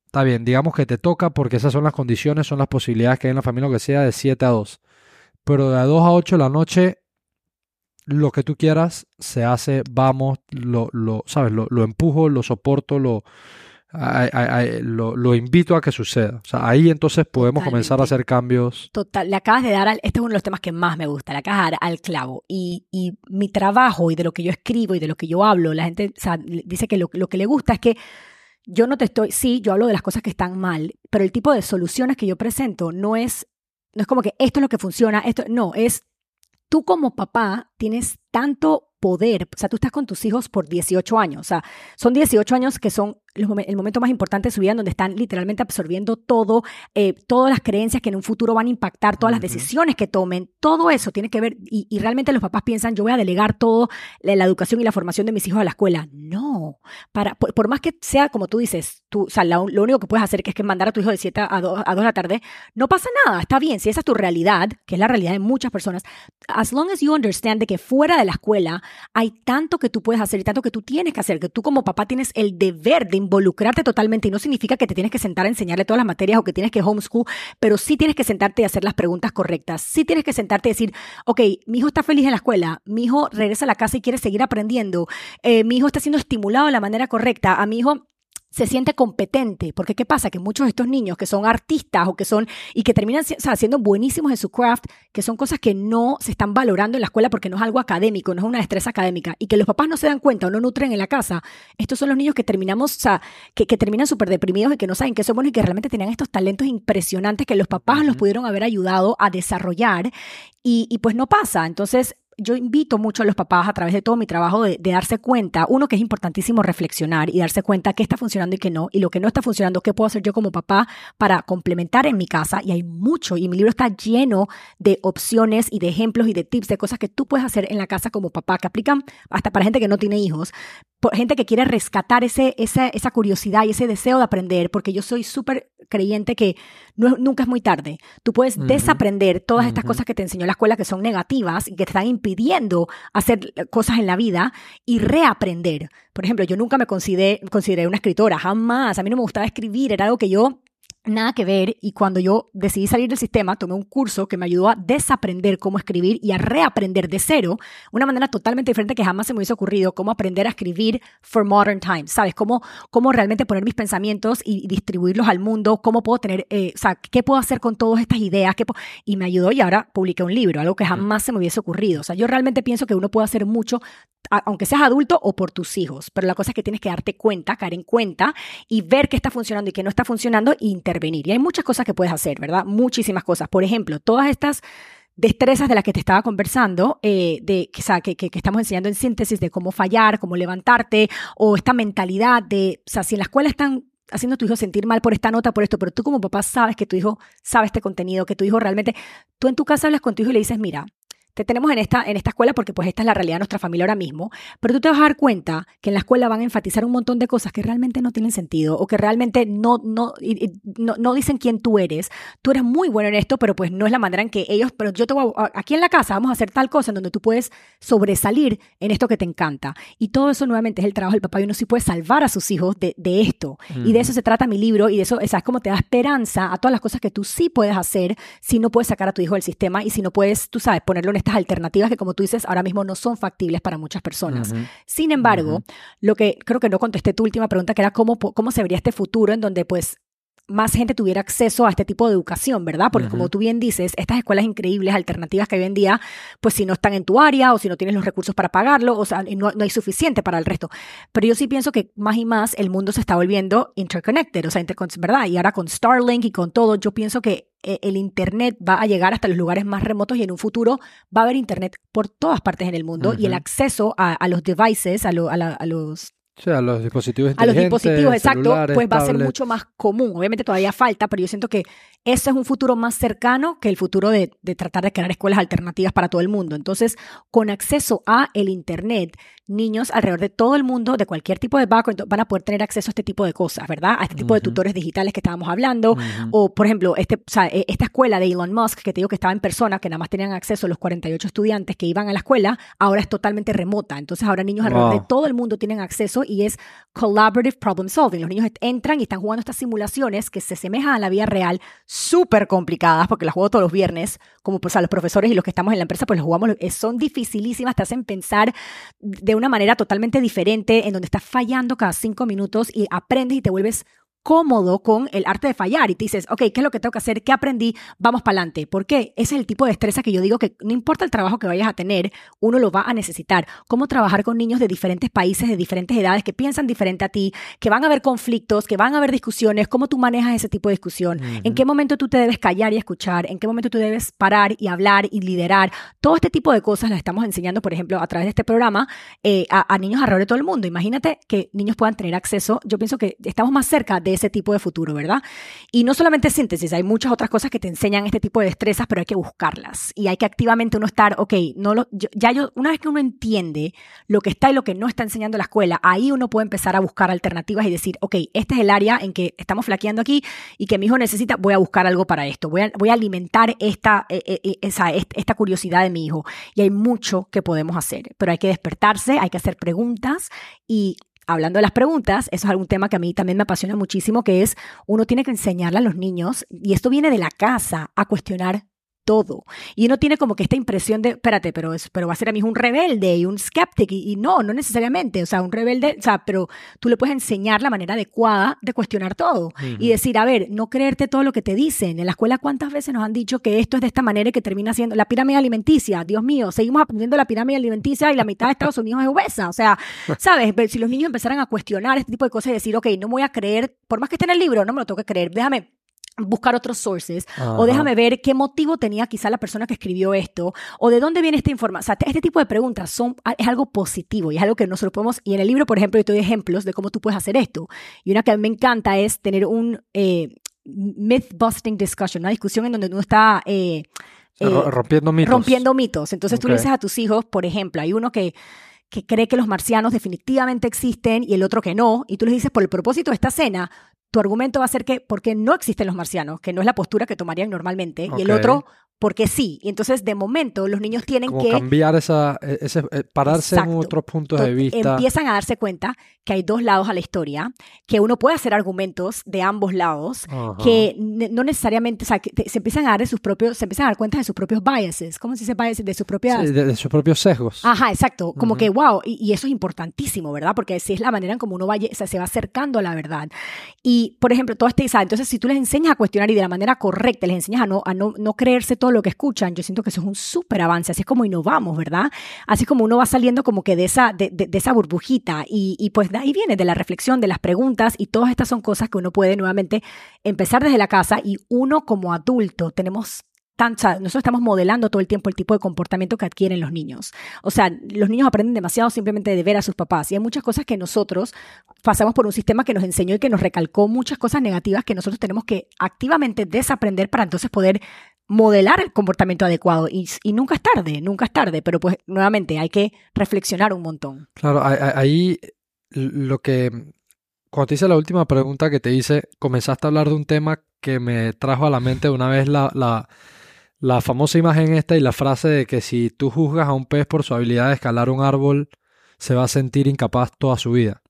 está bien, digamos que te toca porque esas son las condiciones, son las posibilidades que hay en la familia, que sea de 7 a 2. Pero de 2 a 8 de la noche, lo que tú quieras se hace, vamos, lo, lo ¿sabes? Lo, lo empujo, lo soporto, lo, lo, invito a que suceda. O sea, ahí entonces podemos comenzar a hacer cambios. Total, le acabas de dar al, este es uno de los temas que más me gusta, le acabas de dar al clavo. Y, y mi trabajo y de lo que yo escribo y de lo que yo hablo, la gente dice que lo, lo que le gusta es que yo no te estoy, sí, yo hablo de las cosas que están mal, pero el tipo de soluciones que yo presento no es, no es como que esto es lo que funciona, esto, no, es tú como papá tienes tanto poder, o sea, tú estás con tus hijos por 18 años, o sea, son 18 años que son el momento más importante de su vida, en donde están literalmente absorbiendo todo, eh, todas las creencias que en un futuro van a impactar, todas las decisiones que tomen, todo eso tiene que ver, y, realmente los papás piensan, yo voy a delegar todo, la, educación y la formación de mis hijos a la escuela. No, para, por, más que sea como tú dices, tú, o sea, lo, único que puedes hacer es que mandar a tu hijo de 7 a 2, a 2 de la tarde, no pasa nada, está bien, si esa es tu realidad, que es la realidad de muchas personas, as long as you understand de que fuera de la escuela hay tanto que tú puedes hacer y tanto que tú tienes que hacer, que tú como papá tienes el deber de involucrarte totalmente y no significa que te tienes que sentar a enseñarle todas las materias o que tienes que homeschool, pero sí tienes que sentarte y hacer las preguntas correctas. Sí tienes que sentarte y decir, ok, mi hijo está feliz en la escuela, mi hijo regresa a la casa y quiere seguir aprendiendo, eh, mi hijo está siendo estimulado de la manera correcta, a mi hijo se siente competente, porque ¿qué pasa? Que muchos de estos niños que son artistas o que son y que terminan siendo buenísimos en su craft, que son cosas que no se están valorando en la escuela porque no es algo académico, no es una destreza académica y que los papás no se dan cuenta o no nutren en la casa, estos son los niños que terminamos, o sea, que, terminan súper deprimidos y que no saben qué somos y que realmente tenían estos talentos impresionantes que los papás los pudieron haber ayudado a desarrollar y, y pues no pasa. Entonces, yo invito mucho a los papás a través de todo mi trabajo de, darse cuenta, uno que es importantísimo reflexionar y darse cuenta qué está funcionando y qué no, y lo que no está funcionando, qué puedo hacer yo como papá para complementar en mi casa. Y hay mucho, y mi libro está lleno de opciones y de ejemplos y de tips de cosas que tú puedes hacer en la casa como papá, que aplican hasta para gente que no tiene hijos, gente que quiere rescatar ese, esa, esa curiosidad y ese deseo de aprender, porque yo soy súper creyente que nunca es muy tarde. Tú puedes desaprender todas estas cosas que te enseñó la escuela que son negativas y que te están impidiendo hacer cosas en la vida y reaprender. Por ejemplo, yo nunca me consideré, consideré una escritora, jamás. A mí no me gustaba escribir, era algo que yo nada que ver y cuando yo decidí salir del sistema tomé un curso que me ayudó a desaprender cómo escribir y a reaprender de cero una manera totalmente diferente que jamás se me hubiese ocurrido cómo aprender a escribir for modern times sabes cómo cómo realmente poner mis pensamientos y distribuirlos al mundo cómo puedo tener eh, o sea qué puedo hacer con todas estas ideas ¿Qué y me ayudó y ahora publiqué un libro algo que jamás se me hubiese ocurrido. O sea yo realmente pienso que uno puede hacer mucho aunque seas adulto o por tus hijos pero la cosa es que tienes que darte cuenta caer en cuenta y ver qué está funcionando y qué no está funcionando e Y hay muchas cosas que puedes hacer, ¿verdad? Muchísimas cosas. Por ejemplo, todas estas destrezas de las que te estaba conversando, eh, de, que, que, que, estamos enseñando en síntesis de cómo fallar, cómo levantarte, o esta mentalidad de, o sea, si en la escuela están haciendo a tu hijo sentir mal por esta nota, por esto, pero tú como papá sabes que tu hijo sabe este contenido, que tu hijo realmente, tú en tu casa hablas con tu hijo y le dices, mira, te tenemos en esta, en esta escuela porque pues esta es la realidad de nuestra familia ahora mismo, pero tú te vas a dar cuenta que en la escuela van a enfatizar un montón de cosas que realmente no tienen sentido o que realmente no, no, no, dicen quién tú eres. Tú eres muy bueno en esto, pero pues no es la manera en que ellos, pero yo te voy a, aquí en la casa vamos a hacer tal cosa en donde tú puedes sobresalir en esto que te encanta. Y todo eso nuevamente es el trabajo del papá y uno sí puede salvar a sus hijos de, de esto. Y de eso se trata mi libro y de eso, es como te da esperanza a todas las cosas que tú sí puedes hacer si no puedes sacar a tu hijo del sistema y si no puedes, tú sabes, ponerlo en estas alternativas que, como tú dices, ahora mismo no son factibles para muchas personas. Sin embargo, lo que creo que no contesté tu última pregunta, que era cómo, cómo se vería este futuro en donde, pues, más gente tuviera acceso a este tipo de educación, ¿verdad? Porque como tú bien dices, estas escuelas increíbles, alternativas que hoy en día, pues si no están en tu área o si no tienes los recursos para pagarlo, o sea, no, no hay suficiente para el resto. Pero yo sí pienso que más y más el mundo se está volviendo interconnected, o sea, ¿verdad? Y ahora con Starlink y con todo, yo pienso que el Internet va a llegar hasta los lugares más remotos y en un futuro va a haber Internet por todas partes en el mundo y el acceso a, los devices, a, a los o sea, a los dispositivos A los dispositivos, exacto, pues va a ser mucho más común. Obviamente todavía falta, pero yo siento que ese es un futuro más cercano que el futuro de, de, tratar de crear escuelas alternativas para todo el mundo. Entonces, con acceso a el Internet, niños alrededor de todo el mundo, de cualquier tipo de background, van a poder tener acceso a este tipo de cosas, ¿verdad? A este tipo de tutores digitales que estábamos hablando. O, por ejemplo, este, o sea, e, esta escuela de Elon Musk, que te digo que estaba en persona, que nada más tenían acceso los 48 estudiantes que iban a la escuela, ahora es totalmente remota. Entonces, ahora niños alrededor de todo el mundo tienen acceso y es collaborative problem solving. Los niños entran y están jugando estas simulaciones que se asemejan a la vida real, súper complicadas, porque las juego todos los viernes, como pues a los profesores y los que estamos en la empresa, pues las jugamos, eh, son dificilísimas, te hacen pensar de una manera totalmente diferente, en donde estás fallando cada cinco minutos y aprendes y te vuelves cómodo con el arte de fallar y te dices, ok, ¿qué es lo que tengo que hacer? ¿Qué aprendí? Vamos para adelante. ¿Por qué? Ese es el tipo de destreza que yo digo que no importa el trabajo que vayas a tener, uno lo va a necesitar. Cómo trabajar con niños de diferentes países, de diferentes edades, que piensan diferente a ti, que van a haber conflictos, que van a haber discusiones, cómo tú manejas ese tipo de discusión, en qué momento tú te debes callar y escuchar, en qué momento tú debes parar y hablar y liderar. Todo este tipo de cosas las estamos enseñando, por ejemplo, a través de este programa eh, a, a niños alrededor de todo el mundo. Imagínate que niños puedan tener acceso. Yo pienso que estamos más cerca de ese tipo de futuro, ¿verdad? Y no solamente síntesis, hay muchas otras cosas que te enseñan este tipo de destrezas, pero hay que buscarlas y hay que activamente uno estar, ok, no lo, ya yo, una vez que uno entiende lo que está y lo que no está enseñando la escuela, ahí uno puede empezar a buscar alternativas y decir, ok, este es el área en que estamos flaqueando aquí y que mi hijo necesita, voy a buscar algo para esto, voy a, voy a alimentar esta, eh, eh, eh, esa, esta curiosidad de mi hijo. Y hay mucho que podemos hacer, pero hay que despertarse, hay que hacer preguntas y hablando de las preguntas, eso es algún tema que a mí también me apasiona muchísimo, que es uno tiene que enseñarle a los niños, y esto viene de la casa, a cuestionar todo. Y uno tiene como que esta impresión de, espérate, pero, pero va a ser a mí un rebelde y un skeptic. Y, no, no necesariamente. O sea, un rebelde, o sea, pero tú le puedes enseñar la manera adecuada de cuestionar todo. Y decir, a ver, no creerte todo lo que te dicen. En la escuela, ¿cuántas veces nos han dicho que esto es de esta manera y que termina siendo la pirámide alimenticia? Dios mío, seguimos aprendiendo la pirámide alimenticia y la mitad de Estados Unidos es obesa. O sea, ¿sabes? Si los niños empezaran a cuestionar este tipo de cosas y decir, ok, no me voy a creer, por más que esté en el libro, no me lo tengo que creer, déjame buscar otros sources o déjame ver qué motivo tenía quizá la persona que escribió esto o de dónde viene esta información. O sea, este tipo de preguntas son, es algo positivo y es algo que nosotros podemos, y en el libro, por ejemplo, yo te doy ejemplos de cómo tú puedes hacer esto. Y una que a mí me encanta es tener un eh, myth-busting discussion, una discusión en donde uno está... Eh, eh, rompiendo mitos. Rompiendo mitos. Entonces tú le dices a tus hijos, por ejemplo, hay uno que que cree que los marcianos definitivamente existen y el otro que no, y tú les dices, por el propósito de esta cena, tu argumento va a ser que porque no existen los marcianos, que no es la postura que tomarían normalmente, y el otro porque sí. Y entonces, de momento, los niños tienen que... cambiar esa, e, ese, eh, pararse en otros puntos de vista. Empiezan a darse cuenta que hay dos lados a la historia, que uno puede hacer argumentos de ambos lados, que no necesariamente, o sea, que se empiezan a dar de sus propios, se empiezan a dar cuenta de sus propios biases. ¿Cómo se dice biases? De sus propias... de, sus propios sesgos. Ajá, exacto. Como que, wow, y, eso es importantísimo, ¿verdad? Porque así es la manera en como uno vaya, o sea, se va acercando a la verdad. Y, por ejemplo, todo este, entonces, si tú les enseñas a cuestionar y de la manera correcta, les enseñas a no, a no, no creerse todo lo que escuchan, yo siento que eso es un súper avance, así es como innovamos, ¿verdad? Así como uno va saliendo como que de esa, de, de, esa burbujita y, y, pues de ahí viene, de la reflexión, de las preguntas y todas estas son cosas que uno puede nuevamente empezar desde la casa y uno como adulto tenemos nosotros estamos modelando todo el tiempo el tipo de comportamiento que adquieren los niños. O sea, los niños aprenden demasiado simplemente de ver a sus papás y hay muchas cosas que nosotros pasamos por un sistema que nos enseñó y que nos recalcó muchas cosas negativas que nosotros tenemos que activamente desaprender para entonces poder modelar el comportamiento adecuado y, nunca es tarde, nunca es tarde, pero pues nuevamente hay que reflexionar un montón. Claro, ahí lo que, cuando te hice la última pregunta que te hice, comenzaste a hablar de un tema que me trajo a la mente una vez la, la la famosa imagen esta y la frase de que si tú juzgas a un pez por su habilidad de escalar un árbol, se va a sentir incapaz toda su vida.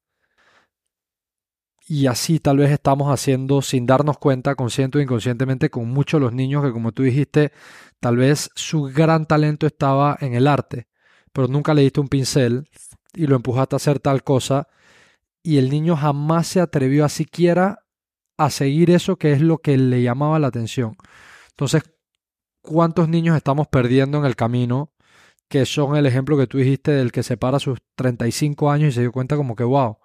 Y así tal vez estamos haciendo sin darnos cuenta, consciente o inconscientemente, con muchos los niños que, como tú dijiste, tal vez su gran talento estaba en el arte, pero nunca le diste un pincel y lo empujaste a hacer tal cosa, y el niño jamás se atrevió a siquiera a seguir eso que es lo que le llamaba la atención. Entonces, ¿cuántos niños estamos perdiendo en el camino que son el ejemplo que tú dijiste del que se para sus 35 años y se dio cuenta como que, wow,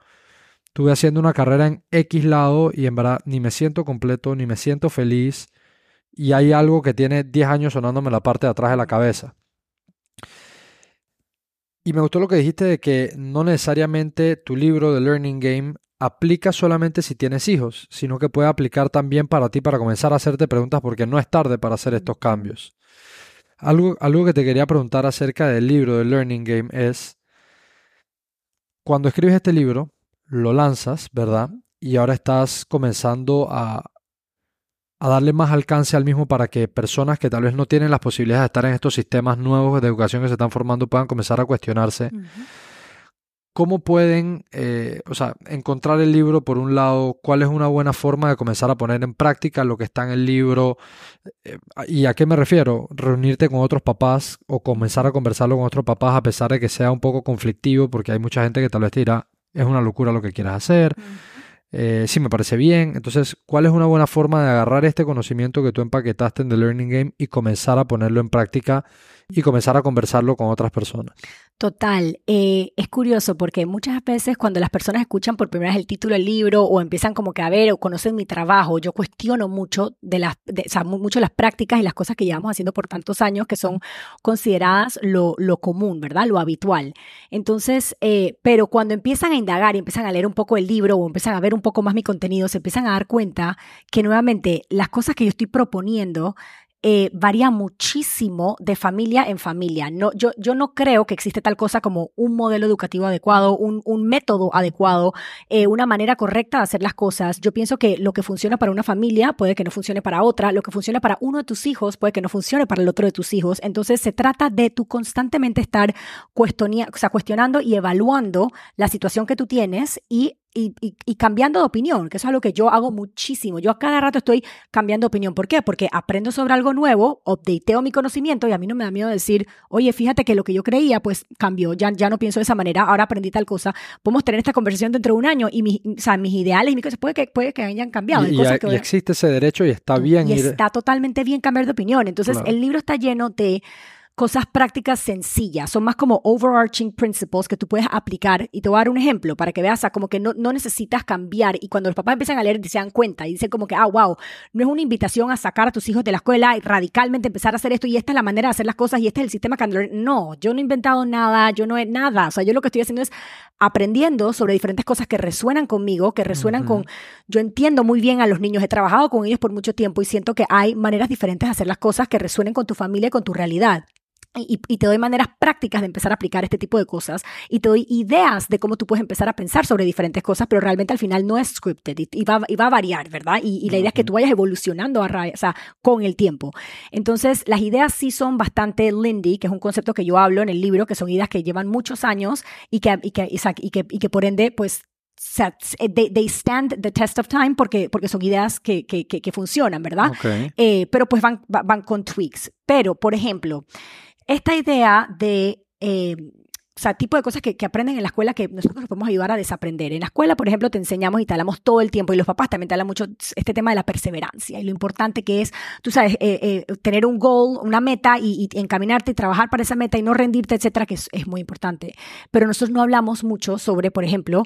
estuve haciendo una carrera en X lado y en verdad ni me siento completo, ni me siento feliz y hay algo que tiene 10 años sonándome la parte de atrás de la cabeza. Y me gustó lo que dijiste de que no necesariamente tu libro de Learning Game aplica solamente si tienes hijos, sino que puede aplicar también para ti para comenzar a hacerte preguntas porque no es tarde para hacer estos cambios. Algo, algo que te quería preguntar acerca del libro de Learning Game es, cuando escribes este libro, lo lanzas, ¿verdad? Y ahora estás comenzando a, a darle más alcance al mismo para que personas que tal vez no tienen las posibilidades de estar en estos sistemas nuevos de educación que se están formando puedan comenzar a cuestionarse. ¿Cómo pueden, eh, o sea, encontrar el libro por un lado? ¿Cuál es una buena forma de comenzar a poner en práctica lo que está en el libro? Eh, ¿Y a qué me refiero? Reunirte con otros papás o comenzar a conversarlo con otros papás a pesar de que sea un poco conflictivo, porque hay mucha gente que tal vez te dirá, es una locura lo que quieras hacer. Eh, sí, me parece bien. Entonces, ¿cuál es una buena forma de agarrar este conocimiento que tú empaquetaste en The Learning Game y comenzar a ponerlo en práctica y comenzar a conversarlo con otras personas? Total, eh, es curioso porque muchas veces cuando las personas escuchan por primera vez el título del libro o empiezan como que a ver o conocen mi trabajo, yo cuestiono mucho de las, o sea, mucho las prácticas y las cosas que llevamos haciendo por tantos años que son consideradas lo, lo común, ¿verdad? Lo habitual. Entonces, eh, pero cuando empiezan a indagar y empiezan a leer un poco el libro o empiezan a ver un poco más mi contenido, se empiezan a dar cuenta que nuevamente las cosas que yo estoy proponiendo eh, varía muchísimo de familia en familia. No, yo, yo no creo que existe tal cosa como un modelo educativo adecuado, un, un método adecuado, eh, una manera correcta de hacer las cosas. Yo pienso que lo que funciona para una familia puede que no funcione para otra, lo que funciona para uno de tus hijos puede que no funcione para el otro de tus hijos. Entonces se trata de tú constantemente estar o sea, cuestionando y evaluando la situación que tú tienes y y, y, cambiando de opinión, que eso es algo que yo hago muchísimo. Yo a cada rato estoy cambiando de opinión. ¿Por qué? Porque aprendo sobre algo nuevo, updateo mi conocimiento y a mí no me da miedo decir, oye, fíjate que lo que yo creía, pues cambió, ya, ya no pienso de esa manera, ahora aprendí tal cosa. Podemos tener esta conversación dentro de un año y o sea, mis ideales y mis cosas puede que, puede que hayan cambiado. Y, existe ese derecho y está bien. Y está totalmente bien cambiar de opinión. Entonces, el libro está lleno de cosas prácticas sencillas, son más como overarching principles que tú puedes aplicar. Y te voy a dar un ejemplo para que veas, como que no, no necesitas cambiar. Y cuando los papás empiezan a leer, se dan cuenta y dicen como que, ah, wow, no es una invitación a sacar a tus hijos de la escuela y radicalmente empezar a hacer esto y esta es la manera de hacer las cosas y este es el sistema que No, yo no he inventado nada, yo no he nada. O sea, yo lo que estoy haciendo es aprendiendo sobre diferentes cosas que resuenan conmigo, que resuenan con, yo entiendo muy bien a los niños, he trabajado con ellos por mucho tiempo y siento que hay maneras diferentes de hacer las cosas que resuenen con tu familia y con tu realidad. Y, te doy maneras prácticas de empezar a aplicar este tipo de cosas y te doy ideas de cómo tú puedes empezar a pensar sobre diferentes cosas, pero realmente al final no es scripted y, va, va, a variar, ¿verdad? Y, la idea es que tú vayas evolucionando a o sea, con el tiempo. Entonces, las ideas sí son bastante Lindy, que es un concepto que yo hablo en el libro, que son ideas que llevan muchos años y que, y que, y que, y que por ende, pues they, stand the test of time porque, porque son ideas que, que, que, funcionan, ¿verdad? Eh, pero pues van, van con tweaks. Pero, por ejemplo, esta idea de... Eh, o sea, tipo de cosas que, aprenden en la escuela que nosotros nos podemos ayudar a desaprender. En la escuela, por ejemplo, te enseñamos y te hablamos todo el tiempo, y los papás también te hablan mucho este tema de la perseverancia y lo importante que es, tú sabes, eh, eh, tener un goal, una meta y, y, encaminarte y trabajar para esa meta y no rendirte, etcétera, que es, es muy importante. Pero nosotros no hablamos mucho sobre, por ejemplo,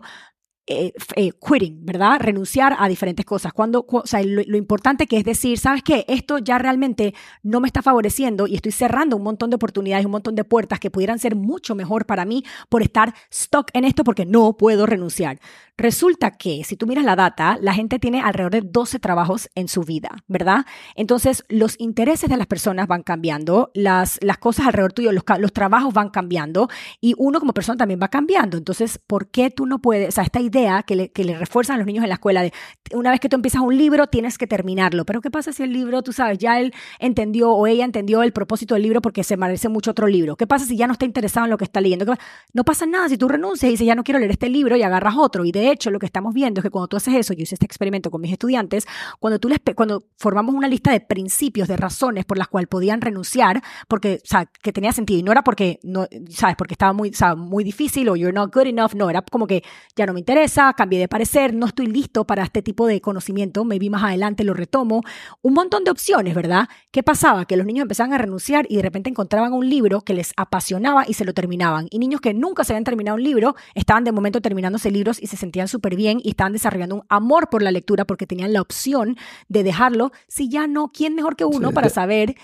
eh, eh, quitting, ¿verdad? Renunciar a diferentes cosas. Cuando, o sea, lo, importante que es decir, ¿sabes qué? Esto ya realmente no me está favoreciendo y estoy cerrando un montón de oportunidades, un montón de puertas que pudieran ser mucho mejor para mí por estar stuck en esto porque no puedo renunciar. Resulta que si tú miras la data, la gente tiene alrededor de 12 trabajos en su vida, ¿verdad? Entonces, los intereses de las personas van cambiando, las, las cosas alrededor tuyo, los, los trabajos van cambiando y uno como persona también va cambiando. Entonces, ¿por qué tú no puedes, o sea, esta idea que le, que le refuerzan los niños en la escuela de una vez que tú empiezas un libro, tienes que terminarlo. Pero ¿qué pasa si el libro, tú sabes, ya él entendió o ella entendió el propósito del libro porque se merece mucho otro libro? ¿Qué pasa si ya no está interesado en lo que está leyendo? No pasa nada si tú renuncias y dices, ya no quiero leer este libro y agarras otro. Y de hecho lo que estamos viendo es que cuando tú haces eso, yo hice este experimento con mis estudiantes, cuando tú les cuando formamos una lista de principios, de razones por las cuales podían renunciar, porque, o sea, que tenía sentido y no era porque no, sabes, porque estaba muy, o sea, muy difícil o you're not good enough, no, era como que ya no me interesa, cambié de parecer, no estoy listo para este tipo de conocimiento, vi más adelante lo retomo, un montón de opciones, ¿verdad? ¿Qué pasaba? Que los niños empezaban a renunciar y de repente encontraban un libro que les apasionaba y se lo terminaban. Y niños que nunca se habían terminado un libro, estaban de momento terminándose libros y se sentían súper bien y estaban desarrollando un amor por la lectura porque tenían la opción de dejarlo. Si ya no, ¿quién mejor que uno para saber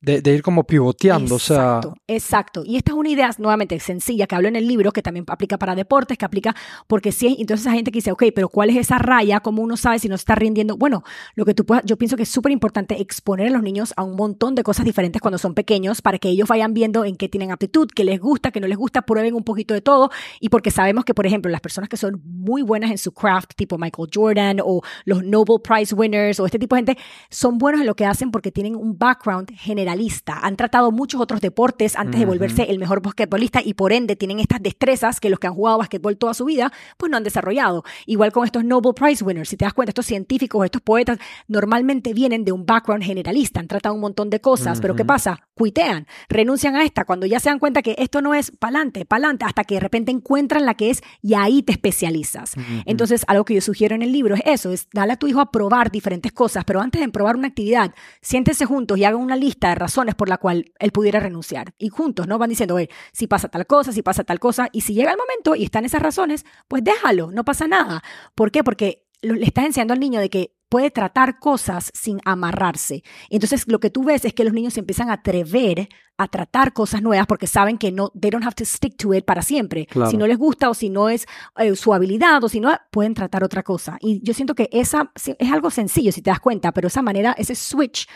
de, ir como pivoteando, o sea. Exacto. Y esta es una idea nuevamente sencilla que hablo en el libro, que también aplica para deportes, que aplica porque sí, entonces hay gente que dice, ok, pero ¿cuál es esa raya? ¿Cómo uno sabe si no está rindiendo? Bueno, lo que tú puedas, yo pienso que es súper importante exponer a los niños a un montón de cosas diferentes cuando son pequeños para que ellos vayan viendo en qué tienen aptitud, qué les gusta, qué no les gusta, prueben un poquito de todo. Y porque sabemos que, por ejemplo, las personas que son muy buenas en su craft, tipo Michael Jordan o los Nobel Prize winners o este tipo de gente, son buenos en lo que hacen porque tienen un background generalista. Han tratado muchos otros deportes antes de volverse el mejor basquetbolista y por ende tienen estas destrezas que los que han jugado basquetbol toda su vida, pues no han desarrollado. Igual con estos Nobel Prize winners, si te das cuenta, estos científicos, estos poetas, normalmente vienen de un background generalista, han tratado un montón de cosas, pero ¿qué pasa? Cuitean, renuncian a esta cuando ya se dan cuenta que esto no es pa'lante, pa'lante, hasta que de repente encuentran la que es y ahí te especializas. Entonces, algo que yo sugiero en el libro es eso, es darle a tu hijo a probar diferentes cosas, pero antes de probar una actividad, siéntese juntos y hagan una lista razones por la cual él pudiera renunciar. Y juntos, ¿no? Van diciendo, oye, si pasa tal cosa, si pasa tal cosa, y si llega el momento y están esas razones, pues déjalo, no pasa nada. ¿Por qué? Porque le estás enseñando al niño de que puede tratar cosas sin amarrarse. Entonces, lo que tú ves es que los niños se empiezan a atrever a tratar cosas nuevas porque saben que no, they don't have to stick to it para siempre. Si no les gusta o si no es eh, su habilidad o si no, pueden tratar otra cosa. Y yo siento que esa es algo sencillo, si te das cuenta, pero esa manera, ese switch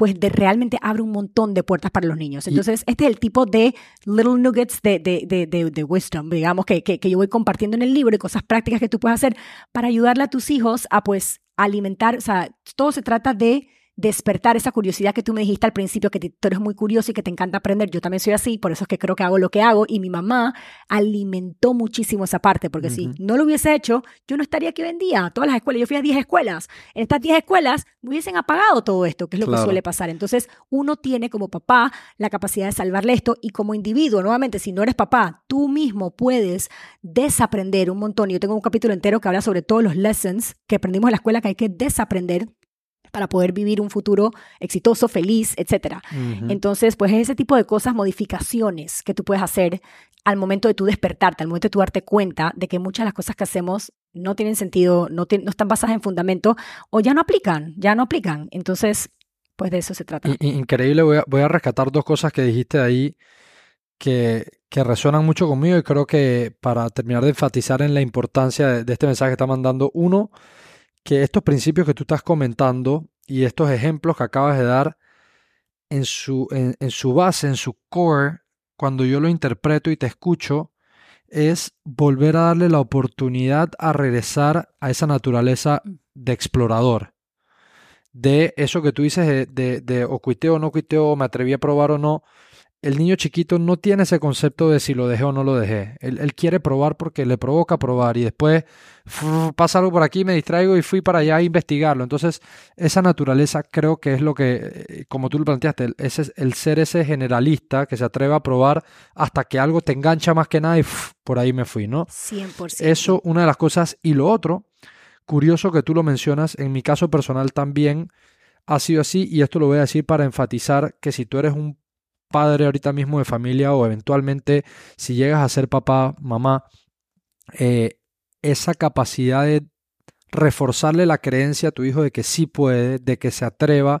pues de, realmente abre un montón de puertas para los niños. Entonces, este es el tipo de little nuggets de, de, de, de wisdom, digamos, que, que, que, yo voy compartiendo en el libro y cosas prácticas que tú puedes hacer para ayudarle a tus hijos a pues alimentar, o sea, todo se trata de despertar esa curiosidad que tú me dijiste al principio, que tú eres muy curioso y que te encanta aprender. Yo también soy así, por eso es que creo que hago lo que hago. Y mi mamá alimentó muchísimo esa parte, porque si no lo hubiese hecho, yo no estaría aquí hoy en día. Todas las escuelas, yo fui a 10 escuelas. En estas 10 escuelas me hubiesen apagado todo esto, que es lo que suele pasar. Entonces, uno tiene como papá la capacidad de salvarle esto y como individuo, nuevamente, si no eres papá, tú mismo puedes desaprender un montón. Yo tengo un capítulo entero que habla sobre todos los lessons que aprendimos en la escuela que hay que desaprender para poder vivir un futuro exitoso, feliz, etc. Entonces, pues es ese tipo de cosas, modificaciones que tú puedes hacer al momento de tú despertarte, al momento de tú darte cuenta de que muchas de las cosas que hacemos no tienen sentido, no, no están basadas en fundamento o ya no aplican, ya no aplican. Entonces, pues de eso se trata. Increíble, voy a, voy a rescatar dos cosas que dijiste ahí que, que, resuenan mucho conmigo y creo que para terminar de enfatizar en la importancia de, de este mensaje que está mandando, uno, que estos principios que tú estás comentando y estos ejemplos que acabas de dar en su, en, su base, en su core, cuando yo lo interpreto y te escucho, es volver a darle la oportunidad a regresar a esa naturaleza de explorador. De eso que tú dices de, de, de o cuiteo o no cuiteo, me atreví a probar o no, el niño chiquito no tiene ese concepto de si lo dejé o no lo dejé. Él, quiere probar porque le provoca probar y después pasa algo por aquí, me distraigo y fui para allá a investigarlo. Entonces, esa naturaleza creo que es lo que, eh, como tú lo planteaste, ese es el ser ese generalista que se atreve a probar hasta que algo te engancha más que nada y por ahí me fui, ¿no? 100%. Eso, una de las cosas. Y lo otro, curioso que tú lo mencionas, en mi caso personal también ha sido así y esto lo voy a decir para enfatizar que si tú eres un padre ahorita mismo de familia o eventualmente si llegas a ser papá, mamá, eh, esa capacidad de reforzarle la creencia a tu hijo de que sí puede, de que se atreva.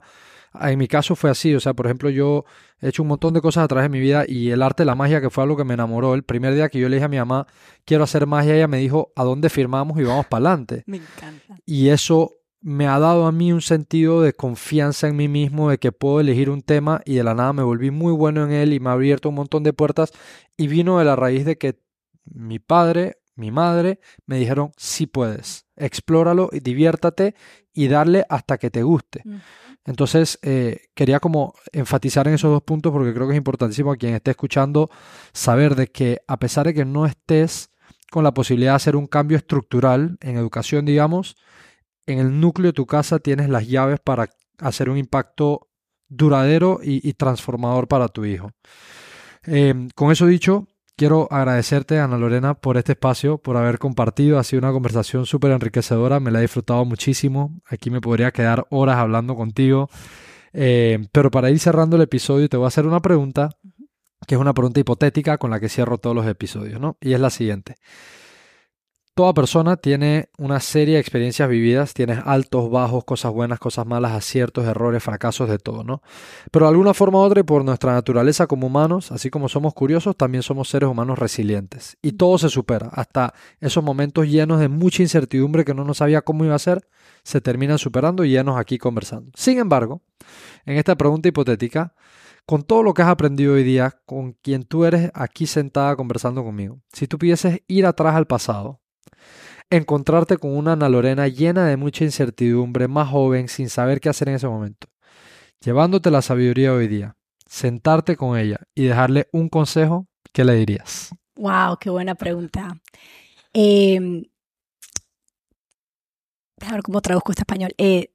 En mi caso fue así, o sea, por ejemplo, yo he hecho un montón de cosas a través de mi vida y el arte de la magia, que fue algo que me enamoró. El primer día que yo le dije a mi mamá, quiero hacer magia, ella me dijo, ¿a dónde firmamos y vamos para adelante? Me encanta. Y eso me ha dado a mí un sentido de confianza en mí mismo, de que puedo elegir un tema y de la nada me volví muy bueno en él y me ha abierto un montón de puertas y vino de la raíz de que mi padre, mi madre me dijeron, sí puedes, explóralo y diviértate y darle hasta que te guste. Entonces, eh, quería como enfatizar en esos dos puntos porque creo que es importantísimo a quien esté escuchando saber de que a pesar de que no estés con la posibilidad de hacer un cambio estructural en educación, digamos, en el núcleo de tu casa tienes las llaves para hacer un impacto duradero y, transformador para tu hijo. Em, con eso dicho, quiero agradecerte, Ana Lorena, por este espacio, por haber compartido. Ha sido una conversación súper enriquecedora, me la he disfrutado muchísimo. Aquí me podría quedar horas hablando contigo. Em, pero para ir cerrando el episodio, te voy a hacer una pregunta, que es una pregunta hipotética con la que cierro todos los episodios, ¿no? Y es la siguiente. Toda persona tiene una serie de experiencias vividas, tienes altos, bajos, cosas buenas, cosas malas, aciertos, errores, fracasos, de todo, ¿no? Pero de alguna forma u otra y por nuestra naturaleza como humanos, así como somos curiosos, también somos seres humanos resilientes. Y todo se supera, hasta esos momentos llenos de mucha incertidumbre que no nos sabía cómo iba a ser, se terminan superando y llenos aquí conversando. Sin embargo, en esta pregunta hipotética, con todo lo que has aprendido hoy día, con quien tú eres aquí sentada conversando conmigo, si tú pudieses ir atrás al pasado, encontrarte con una Ana Lorena llena de mucha incertidumbre, más joven, sin saber qué hacer en ese momento, llevándote la sabiduría hoy día, sentarte con ella y dejarle un consejo, ¿qué le dirías? Wow, qué buena pregunta. Eh, déjame ver cómo traduzco este español. Eh,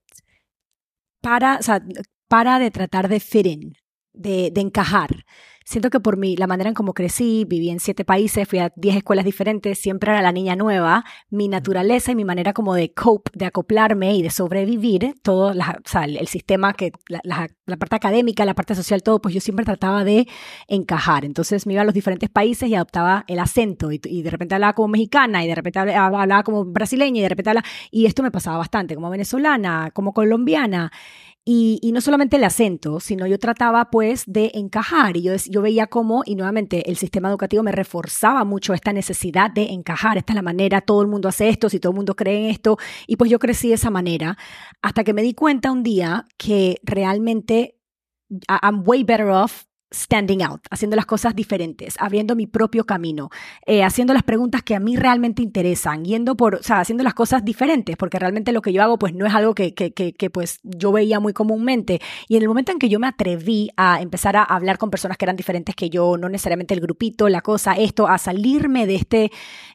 para, o sea, para de tratar de fit in, de encajar siento que por mí, la manera en cómo crecí, viví en siete países, fui a diez escuelas diferentes, siempre era la niña nueva, mi naturaleza y mi manera como de cope, de acoplarme y de sobrevivir, todo la, o sea, el sistema, que la, la, parte académica, la parte social, todo, pues yo siempre trataba de encajar. Entonces me iba a los diferentes países y adoptaba el acento y, y de repente hablaba como mexicana y de repente hablaba, hablaba como brasileña y de repente hablaba, y esto me pasaba bastante, como venezolana, como colombiana. Y, no solamente el acento, sino yo trataba pues de encajar y yo, yo veía cómo, y nuevamente el sistema educativo me reforzaba mucho esta necesidad de encajar, esta es la manera, todo el mundo hace esto, si todo el mundo cree en esto, y pues yo crecí de esa manera, hasta que me di cuenta un día que realmente I'm way better off standing out, haciendo las cosas diferentes, abriendo mi propio camino, eh, haciendo las preguntas que a mí realmente interesan, yendo por, o sea, haciendo las cosas diferentes, porque realmente lo que yo hago pues no es algo que, que, que, pues yo veía muy comúnmente. Y en el momento en que yo me atreví a empezar a hablar con personas que eran diferentes que yo, no necesariamente el grupito, la cosa, esto, a salirme de, este,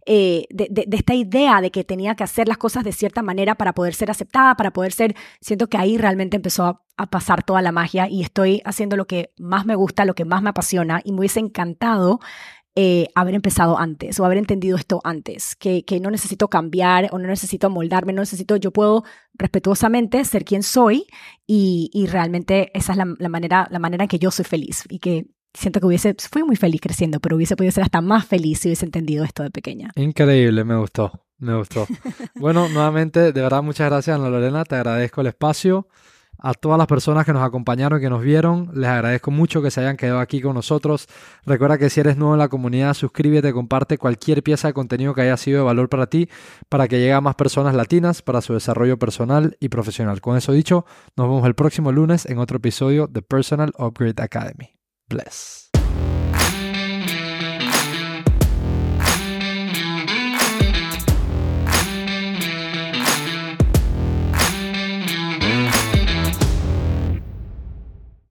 eh, de, de, de esta idea de que tenía que hacer las cosas de cierta manera para poder ser aceptada, para poder ser, siento que ahí realmente empezó a a pasar toda la magia y estoy haciendo lo que más me gusta, lo que más me apasiona y me hubiese encantado eh, haber empezado antes o haber entendido esto antes, que, que, no necesito cambiar o no necesito moldarme, no necesito, yo puedo respetuosamente ser quien soy y, y realmente esa es la, la, manera, la manera en que yo soy feliz y que siento que hubiese, fui muy feliz creciendo, pero hubiese podido ser hasta más feliz si hubiese entendido esto de pequeña. Increíble, me gustó, me gustó. bueno, nuevamente, de verdad, muchas gracias, Ana Lorena, te agradezco el espacio. A todas las personas que nos acompañaron y que nos vieron, les agradezco mucho que se hayan quedado aquí con nosotros. Recuerda que si eres nuevo en la comunidad, suscríbete, comparte cualquier pieza de contenido que haya sido de valor para ti, para que llegue a más personas latinas para su desarrollo personal y profesional. Con eso dicho, nos vemos el próximo lunes en otro episodio de Personal Upgrade Academy. Bless.